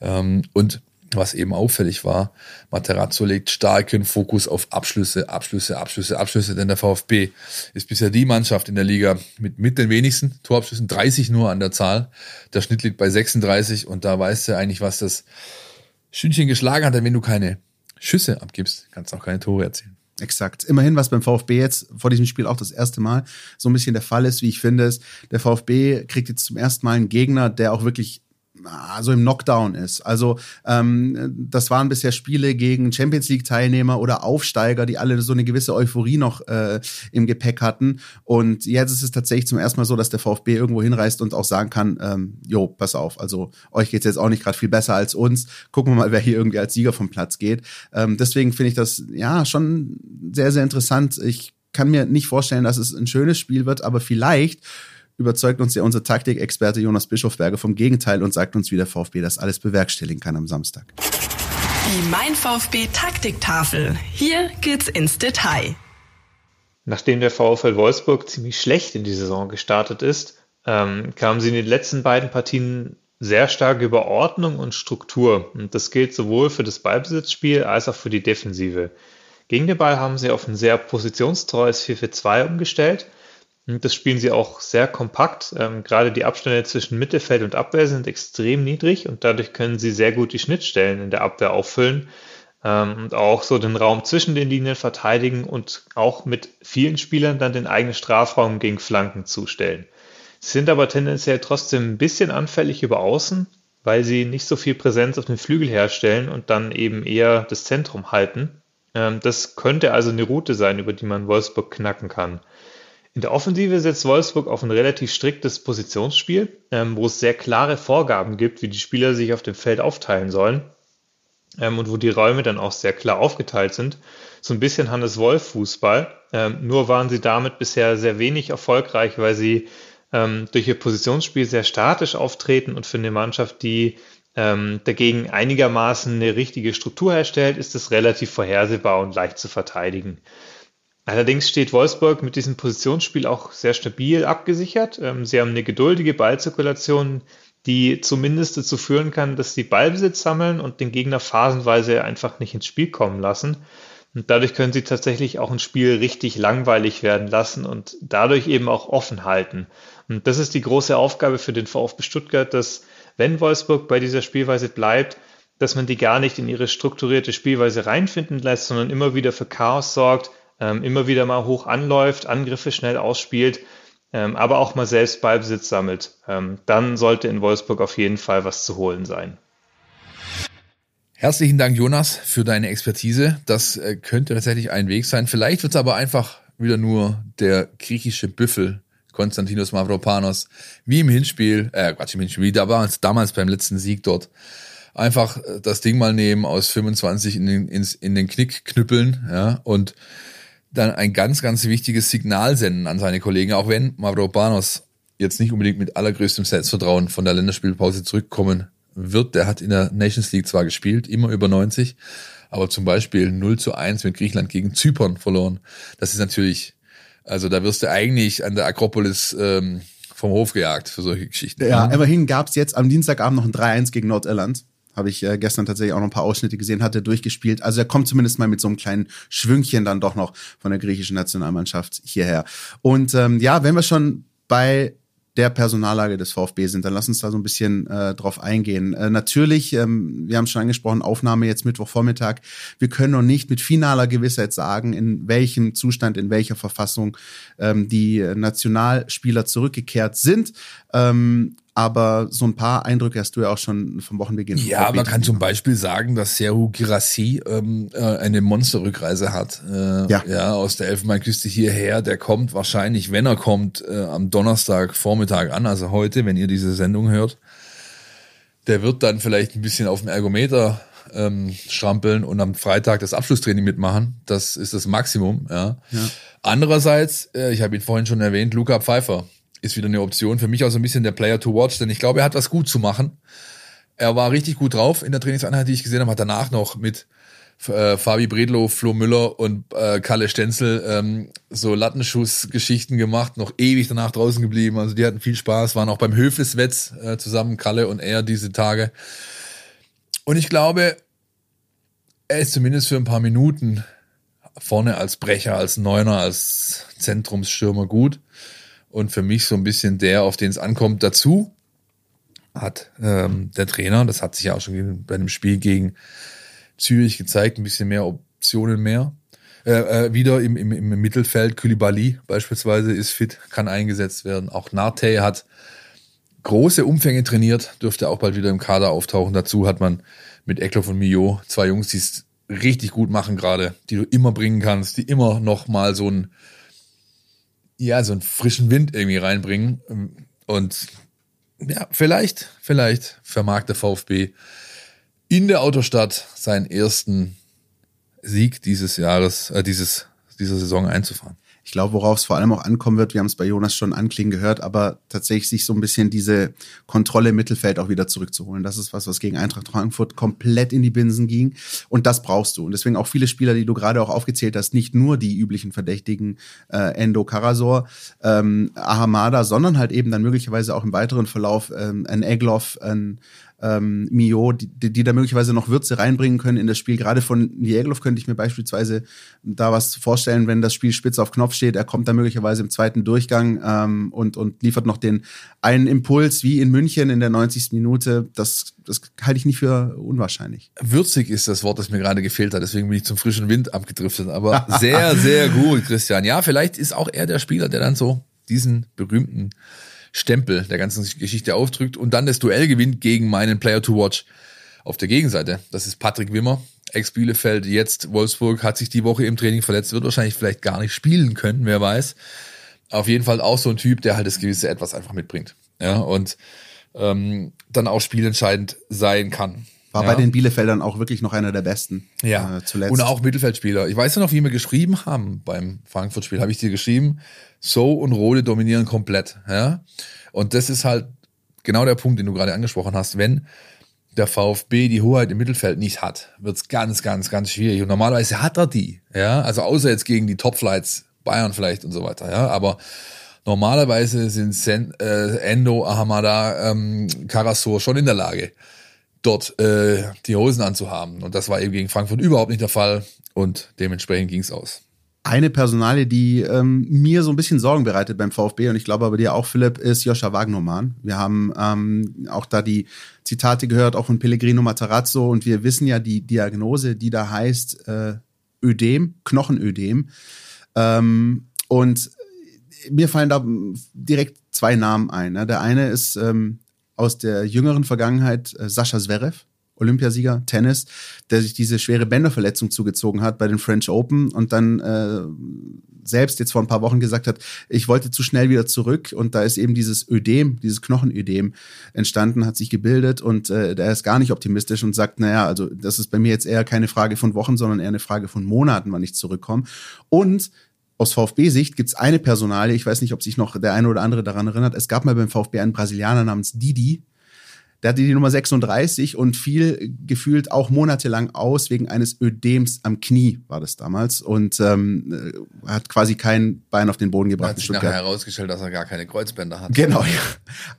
Speaker 3: Ähm, und was eben auffällig war, Materazzo legt starken Fokus auf Abschlüsse, Abschlüsse, Abschlüsse, Abschlüsse, denn der VfB ist bisher die Mannschaft in der Liga mit, mit den wenigsten Torabschlüssen, 30 nur an der Zahl. Der Schnitt liegt bei 36 und da weißt du eigentlich, was das Stündchen geschlagen hat, denn wenn du keine Schüsse abgibst, kannst du auch keine Tore erzielen.
Speaker 2: Exakt. Immerhin, was beim VfB jetzt vor diesem Spiel auch das erste Mal so ein bisschen der Fall ist, wie ich finde, ist, der VfB kriegt jetzt zum ersten Mal einen Gegner, der auch wirklich also im Knockdown ist. Also ähm, das waren bisher Spiele gegen Champions League Teilnehmer oder Aufsteiger, die alle so eine gewisse Euphorie noch äh, im Gepäck hatten. Und jetzt ist es tatsächlich zum ersten Mal so, dass der VfB irgendwo hinreist und auch sagen kann, ähm, jo, pass auf, also euch geht's jetzt auch nicht gerade viel besser als uns. Gucken wir mal, wer hier irgendwie als Sieger vom Platz geht. Ähm, deswegen finde ich das ja schon sehr, sehr interessant. Ich kann mir nicht vorstellen, dass es ein schönes Spiel wird, aber vielleicht überzeugt uns ja unser Taktikexperte Jonas Bischofberger vom Gegenteil und sagt uns, wie der VfB das alles bewerkstelligen kann am Samstag.
Speaker 1: Die Mein VfB Taktiktafel. Hier geht's ins Detail.
Speaker 5: Nachdem der VfL Wolfsburg ziemlich schlecht in die Saison gestartet ist, ähm, kamen sie in den letzten beiden Partien sehr stark über Ordnung und Struktur. Und das gilt sowohl für das Ballbesitzspiel als auch für die Defensive. Gegen den Ball haben sie auf ein sehr positionstreues 4-4-2 umgestellt das spielen sie auch sehr kompakt. Ähm, gerade die Abstände zwischen Mittelfeld und Abwehr sind extrem niedrig und dadurch können sie sehr gut die Schnittstellen in der Abwehr auffüllen ähm, und auch so den Raum zwischen den Linien verteidigen und auch mit vielen Spielern dann den eigenen Strafraum gegen Flanken zustellen. Sie sind aber tendenziell trotzdem ein bisschen anfällig über außen, weil sie nicht so viel Präsenz auf den Flügel herstellen und dann eben eher das Zentrum halten. Ähm, das könnte also eine Route sein, über die man Wolfsburg knacken kann. In der Offensive setzt Wolfsburg auf ein relativ striktes Positionsspiel, ähm, wo es sehr klare Vorgaben gibt, wie die Spieler sich auf dem Feld aufteilen sollen ähm, und wo die Räume dann auch sehr klar aufgeteilt sind. So ein bisschen Hannes Wolf Fußball. Ähm, nur waren sie damit bisher sehr wenig erfolgreich, weil sie ähm, durch ihr Positionsspiel sehr statisch auftreten und für eine Mannschaft, die ähm, dagegen einigermaßen eine richtige Struktur herstellt, ist es relativ vorhersehbar und leicht zu verteidigen. Allerdings steht Wolfsburg mit diesem Positionsspiel auch sehr stabil abgesichert. Ähm, sie haben eine geduldige Ballzirkulation, die zumindest dazu führen kann, dass sie Ballbesitz sammeln und den Gegner phasenweise einfach nicht ins Spiel kommen lassen. Und dadurch können sie tatsächlich auch ein Spiel richtig langweilig werden lassen und dadurch eben auch offen halten. Und das ist die große Aufgabe für den VfB Stuttgart, dass wenn Wolfsburg bei dieser Spielweise bleibt, dass man die gar nicht in ihre strukturierte Spielweise reinfinden lässt, sondern immer wieder für Chaos sorgt, ähm, immer wieder mal hoch anläuft, Angriffe schnell ausspielt, ähm, aber auch mal selbst Ballbesitz sammelt. Ähm, dann sollte in Wolfsburg auf jeden Fall was zu holen sein.
Speaker 3: Herzlichen Dank, Jonas, für deine Expertise. Das äh, könnte tatsächlich ein Weg sein. Vielleicht wird es aber einfach wieder nur der griechische Büffel Konstantinos Mavropanos, wie im Hinspiel, äh, Quatsch, im Hinspiel, wie damals, damals beim letzten Sieg dort. Einfach äh, das Ding mal nehmen, aus 25 in den, ins, in den Knick knüppeln, ja, und dann ein ganz, ganz wichtiges Signal senden an seine Kollegen, auch wenn Mavropanos jetzt nicht unbedingt mit allergrößtem Selbstvertrauen von der Länderspielpause zurückkommen wird. Der hat in der Nations League zwar gespielt, immer über 90, aber zum Beispiel 0 zu 1 mit Griechenland gegen Zypern verloren. Das ist natürlich, also da wirst du eigentlich an der Akropolis ähm, vom Hof gejagt für solche Geschichten.
Speaker 2: Ja, immerhin gab es jetzt am Dienstagabend noch ein 3-1 gegen Nordirland habe ich äh, gestern tatsächlich auch noch ein paar Ausschnitte gesehen, hat er durchgespielt. Also er kommt zumindest mal mit so einem kleinen Schwüngchen dann doch noch von der griechischen Nationalmannschaft hierher. Und ähm, ja, wenn wir schon bei der Personallage des VfB sind, dann lass uns da so ein bisschen äh, drauf eingehen. Äh, natürlich, ähm, wir haben schon angesprochen, Aufnahme jetzt Mittwochvormittag. Wir können noch nicht mit finaler Gewissheit sagen, in welchem Zustand, in welcher Verfassung ähm, die Nationalspieler zurückgekehrt sind. Ähm, aber so ein paar Eindrücke hast du ja auch schon vom Wochenbeginn.
Speaker 3: Ja, man kann zum Beispiel sagen, dass Serhu Girassi ähm, äh, eine Monsterrückreise hat. Äh, ja. ja, aus der Elfenbeinküste hierher. Der kommt wahrscheinlich, wenn er kommt, äh, am Donnerstag Vormittag an, also heute, wenn ihr diese Sendung hört. Der wird dann vielleicht ein bisschen auf dem Ergometer ähm, strampeln und am Freitag das Abschlusstraining mitmachen. Das ist das Maximum. Ja. ja. Andererseits, äh, ich habe ihn vorhin schon erwähnt, Luca Pfeiffer ist wieder eine Option. Für mich auch so ein bisschen der Player to watch, denn ich glaube, er hat was gut zu machen. Er war richtig gut drauf in der Trainingseinheit, die ich gesehen habe, hat danach noch mit äh, Fabi Bredlow, Flo Müller und äh, Kalle Stenzel ähm, so Lattenschussgeschichten gemacht, noch ewig danach draußen geblieben. Also die hatten viel Spaß, waren auch beim Höfliswetz äh, zusammen, Kalle und er diese Tage. Und ich glaube, er ist zumindest für ein paar Minuten vorne als Brecher, als Neuner, als Zentrumsstürmer gut und für mich so ein bisschen der, auf den es ankommt. Dazu hat ähm, der Trainer, das hat sich ja auch schon bei einem Spiel gegen Zürich gezeigt, ein bisschen mehr Optionen mehr. Äh, äh, wieder im, im, im Mittelfeld, Koulibaly beispielsweise ist fit, kann eingesetzt werden. Auch Narte hat große Umfänge trainiert, dürfte auch bald wieder im Kader auftauchen. Dazu hat man mit Eckloff und Mio zwei Jungs, die es richtig gut machen gerade, die du immer bringen kannst, die immer noch mal so ein ja, so einen frischen Wind irgendwie reinbringen. Und ja, vielleicht, vielleicht vermag der VfB in der Autostadt seinen ersten Sieg dieses Jahres, äh, dieses, dieser Saison einzufahren.
Speaker 2: Ich glaube, worauf es vor allem auch ankommen wird, wir haben es bei Jonas schon anklingen gehört, aber tatsächlich sich so ein bisschen diese Kontrolle im Mittelfeld auch wieder zurückzuholen. Das ist was, was gegen Eintracht Frankfurt komplett in die Binsen ging. Und das brauchst du. Und deswegen auch viele Spieler, die du gerade auch aufgezählt hast, nicht nur die üblichen Verdächtigen, äh, Endo Karasor, ähm, Ahamada, sondern halt eben dann möglicherweise auch im weiteren Verlauf ähm, ein Egloff, ein ähm, Mio, die, die da möglicherweise noch Würze reinbringen können in das Spiel. Gerade von Jägerlof könnte ich mir beispielsweise da was vorstellen, wenn das Spiel spitz auf Knopf steht. Er kommt da möglicherweise im zweiten Durchgang ähm, und, und liefert noch den einen Impuls wie in München in der 90. Minute. Das, das halte ich nicht für unwahrscheinlich.
Speaker 3: Würzig ist das Wort, das mir gerade gefehlt hat. Deswegen bin ich zum frischen Wind abgedriftet. Aber sehr, sehr gut, Christian. Ja, vielleicht ist auch er der Spieler, der dann so diesen berühmten Stempel der ganzen Geschichte aufdrückt und dann das Duell gewinnt gegen meinen Player to Watch auf der Gegenseite. Das ist Patrick Wimmer, Ex-Bielefeld, jetzt Wolfsburg, hat sich die Woche im Training verletzt, wird wahrscheinlich vielleicht gar nicht spielen können, wer weiß. auf jeden Fall auch so ein Typ, der halt das gewisse Etwas einfach mitbringt. Ja, und ähm, dann auch spielentscheidend sein kann.
Speaker 2: War
Speaker 3: ja.
Speaker 2: bei den Bielefeldern auch wirklich noch einer der besten.
Speaker 3: Ja,
Speaker 2: äh, zuletzt.
Speaker 3: und auch Mittelfeldspieler. Ich weiß noch, wie wir geschrieben haben beim Frankfurt-Spiel, habe ich dir geschrieben, So und Rode dominieren komplett. Ja, und das ist halt genau der Punkt, den du gerade angesprochen hast. Wenn der VfB die Hoheit im Mittelfeld nicht hat, wird's ganz, ganz, ganz schwierig. Und normalerweise hat er die. Ja, also außer jetzt gegen die Topflights, Bayern vielleicht und so weiter. Ja, aber normalerweise sind Sen, äh, Endo, Ahamada, ähm, Karasor schon in der Lage, dort äh, die Hosen anzuhaben. Und das war eben gegen Frankfurt überhaupt nicht der Fall. Und dementsprechend ging's aus.
Speaker 2: Eine Personalie, die ähm, mir so ein bisschen Sorgen bereitet beim VfB und ich glaube aber dir auch, Philipp, ist Joscha Wagnermann. Wir haben ähm, auch da die Zitate gehört, auch von Pellegrino Matarazzo und wir wissen ja die Diagnose, die da heißt äh, Ödem, Knochenödem. Ähm, und mir fallen da direkt zwei Namen ein. Ne? Der eine ist ähm, aus der jüngeren Vergangenheit äh, Sascha Zverev, Olympiasieger, Tennis, der sich diese schwere Bänderverletzung zugezogen hat bei den French Open und dann äh, selbst jetzt vor ein paar Wochen gesagt hat, ich wollte zu schnell wieder zurück und da ist eben dieses Ödem, dieses Knochenödem entstanden, hat sich gebildet und äh, der ist gar nicht optimistisch und sagt, naja, also das ist bei mir jetzt eher keine Frage von Wochen, sondern eher eine Frage von Monaten, wann ich zurückkomme. Und aus VfB-Sicht gibt es eine Personalie, ich weiß nicht, ob sich noch der eine oder andere daran erinnert, es gab mal beim VfB einen Brasilianer namens Didi, der hatte die Nummer 36 und fiel gefühlt auch monatelang aus wegen eines Ödems am Knie, war das damals. Und ähm, hat quasi kein Bein auf den Boden gebracht.
Speaker 3: Hat sich nachher herausgestellt, dass er gar keine Kreuzbänder hat.
Speaker 2: Genau, ja.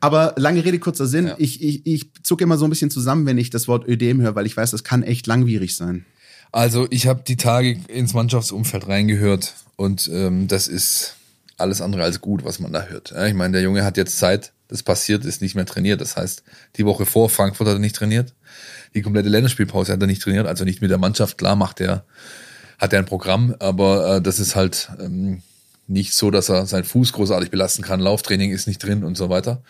Speaker 2: Aber lange Rede, kurzer Sinn.
Speaker 3: Ja.
Speaker 2: Ich, ich, ich zucke immer so ein bisschen zusammen, wenn ich das Wort Ödem höre, weil ich weiß, das kann echt langwierig sein.
Speaker 3: Also ich habe die Tage ins Mannschaftsumfeld reingehört und ähm, das ist alles andere als gut, was man da hört. Ja, ich meine, der Junge hat jetzt Zeit, das passiert ist, nicht mehr trainiert. Das heißt, die Woche vor Frankfurt hat er nicht trainiert. Die komplette Länderspielpause hat er nicht trainiert, also nicht mit der Mannschaft. Klar macht er, hat er ein Programm, aber äh, das ist halt ähm, nicht so, dass er seinen Fuß großartig belasten kann. Lauftraining ist nicht drin und so weiter.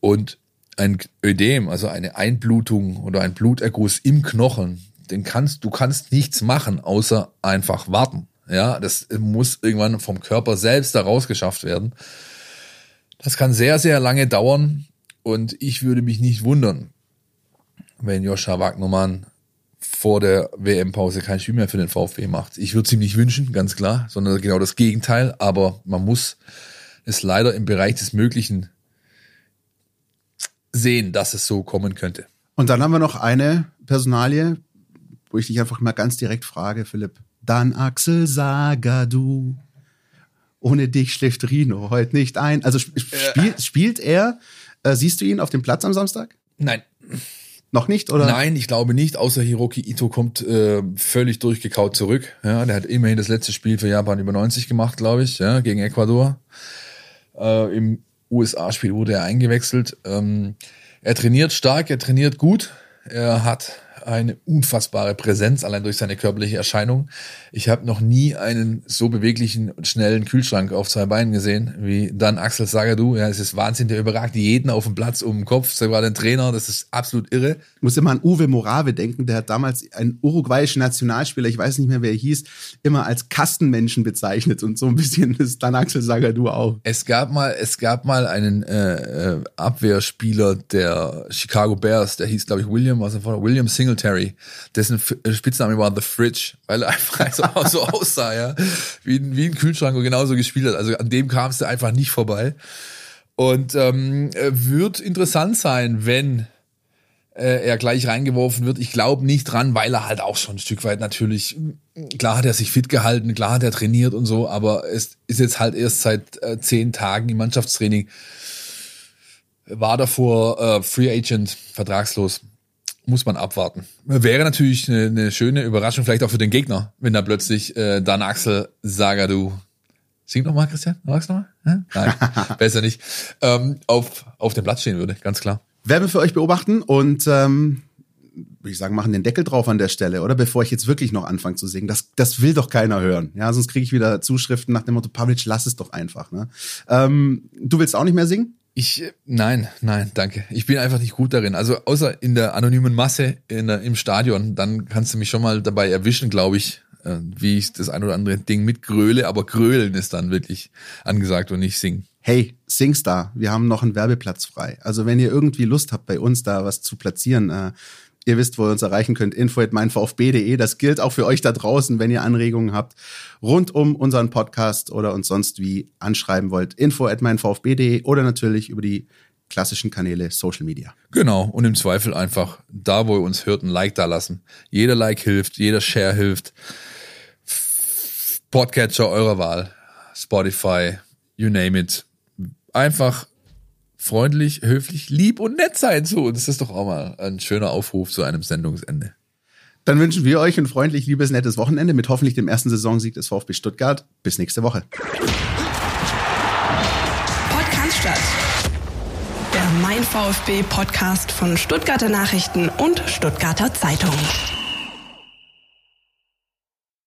Speaker 3: Und ein Ödem, also eine Einblutung oder ein Bluterguss im Knochen, den kannst, du kannst nichts machen, außer einfach warten. Ja, das muss irgendwann vom Körper selbst da rausgeschafft werden. Das kann sehr, sehr lange dauern und ich würde mich nicht wundern, wenn Joscha Wagnermann vor der WM-Pause kein Spiel mehr für den VfB macht. Ich würde es ihm nicht wünschen, ganz klar, sondern genau das Gegenteil. Aber man muss es leider im Bereich des Möglichen sehen, dass es so kommen könnte.
Speaker 2: Und dann haben wir noch eine Personalie, wo ich dich einfach mal ganz direkt frage, Philipp. Dann Axel Sagadu. Ohne dich schläft Rino heute nicht ein. Also sp spielt, spielt er, äh, siehst du ihn auf dem Platz am Samstag?
Speaker 3: Nein.
Speaker 2: Noch nicht, oder?
Speaker 3: Nein, ich glaube nicht, außer Hiroki Ito kommt äh, völlig durchgekaut zurück. Ja, der hat immerhin das letzte Spiel für Japan über 90 gemacht, glaube ich, ja, gegen Ecuador. Äh, Im USA-Spiel wurde er eingewechselt. Ähm, er trainiert stark, er trainiert gut. Er hat eine unfassbare Präsenz, allein durch seine körperliche Erscheinung. Ich habe noch nie einen so beweglichen und schnellen Kühlschrank auf zwei Beinen gesehen, wie dann Axel Sagadou. Ja, es ist Wahnsinn, der überragt jeden auf dem Platz um den Kopf, sogar den Trainer, das ist absolut irre.
Speaker 2: Ich muss immer an Uwe Morave denken, der hat damals einen uruguayischen Nationalspieler, ich weiß nicht mehr, wer er hieß, immer als Kastenmenschen bezeichnet und so ein bisschen ist dann Axel Sagadou auch.
Speaker 3: Es gab mal, es gab mal einen äh, äh, Abwehrspieler der Chicago Bears, der hieß, glaube ich, William, was er vorher, William Singletary, dessen F Spitzname war The Fridge, weil er einfach so, so aussah, ja, wie, ein- wie ein Kühlschrank und genauso gespielt hat. Also an dem kamst du einfach nicht vorbei. Und ähm, äh, wird interessant sein, wenn äh, er gleich reingeworfen wird. Ich glaube nicht dran, weil er halt auch schon ein Stück weit natürlich, klar hat er sich fit gehalten, klar hat er trainiert und so, aber es ist jetzt halt erst seit äh, zehn Tagen im Mannschaftstraining. War davor äh, Free Agent, vertragslos. Muss man abwarten. Wäre natürlich eine, eine schöne Überraschung, vielleicht auch für den Gegner, wenn da plötzlich äh, dann Axel Sagadu Sing noch mal, Christian. Magst du noch mal? Ja? Nein, besser nicht. Ähm, auf, auf dem Platz stehen würde, ganz klar.
Speaker 2: Werden wir für euch beobachten und ähm, würde ich sagen, machen den Deckel drauf an der Stelle, oder? Bevor ich jetzt wirklich noch anfange zu singen. Das, das will doch keiner hören. Ja, sonst kriege ich wieder Zuschriften nach dem Motto, Pavlic, lass es doch einfach. Ne? Ähm, du willst auch nicht mehr singen?
Speaker 3: Ich, äh, nein, nein, danke. Ich bin einfach nicht gut darin. Also außer in der anonymen Masse in der, im Stadion, dann kannst du mich schon mal dabei erwischen, glaube ich, äh, wie ich das ein oder andere Ding mitgröle, aber grölen ist dann wirklich angesagt und nicht singen.
Speaker 2: Hey, Singstar, wir haben noch einen Werbeplatz frei. Also wenn ihr irgendwie Lust habt, bei uns da was zu platzieren, äh, ihr wisst, wo ihr uns erreichen könnt, info at meinvfb.de. Das gilt auch für euch da draußen, wenn ihr Anregungen habt rund um unseren Podcast oder uns sonst wie anschreiben wollt. info at meinvfb.de oder natürlich über die klassischen Kanäle Social Media.
Speaker 3: Genau, und im Zweifel einfach da, wo ihr uns hört, ein Like da lassen. Jeder Like hilft, jeder Share hilft. Podcatcher eurer Wahl, Spotify, you name it. Einfach freundlich, höflich, lieb und nett sein zu uns. Das ist doch auch mal ein schöner Aufruf zu einem Sendungsende.
Speaker 2: Dann wünschen wir euch ein freundlich, liebes, nettes Wochenende mit hoffentlich dem ersten Saisonsieg des VfB Stuttgart. Bis nächste Woche.
Speaker 1: Podcast statt. Der Mein VfB Podcast von Stuttgarter Nachrichten und Stuttgarter Zeitung.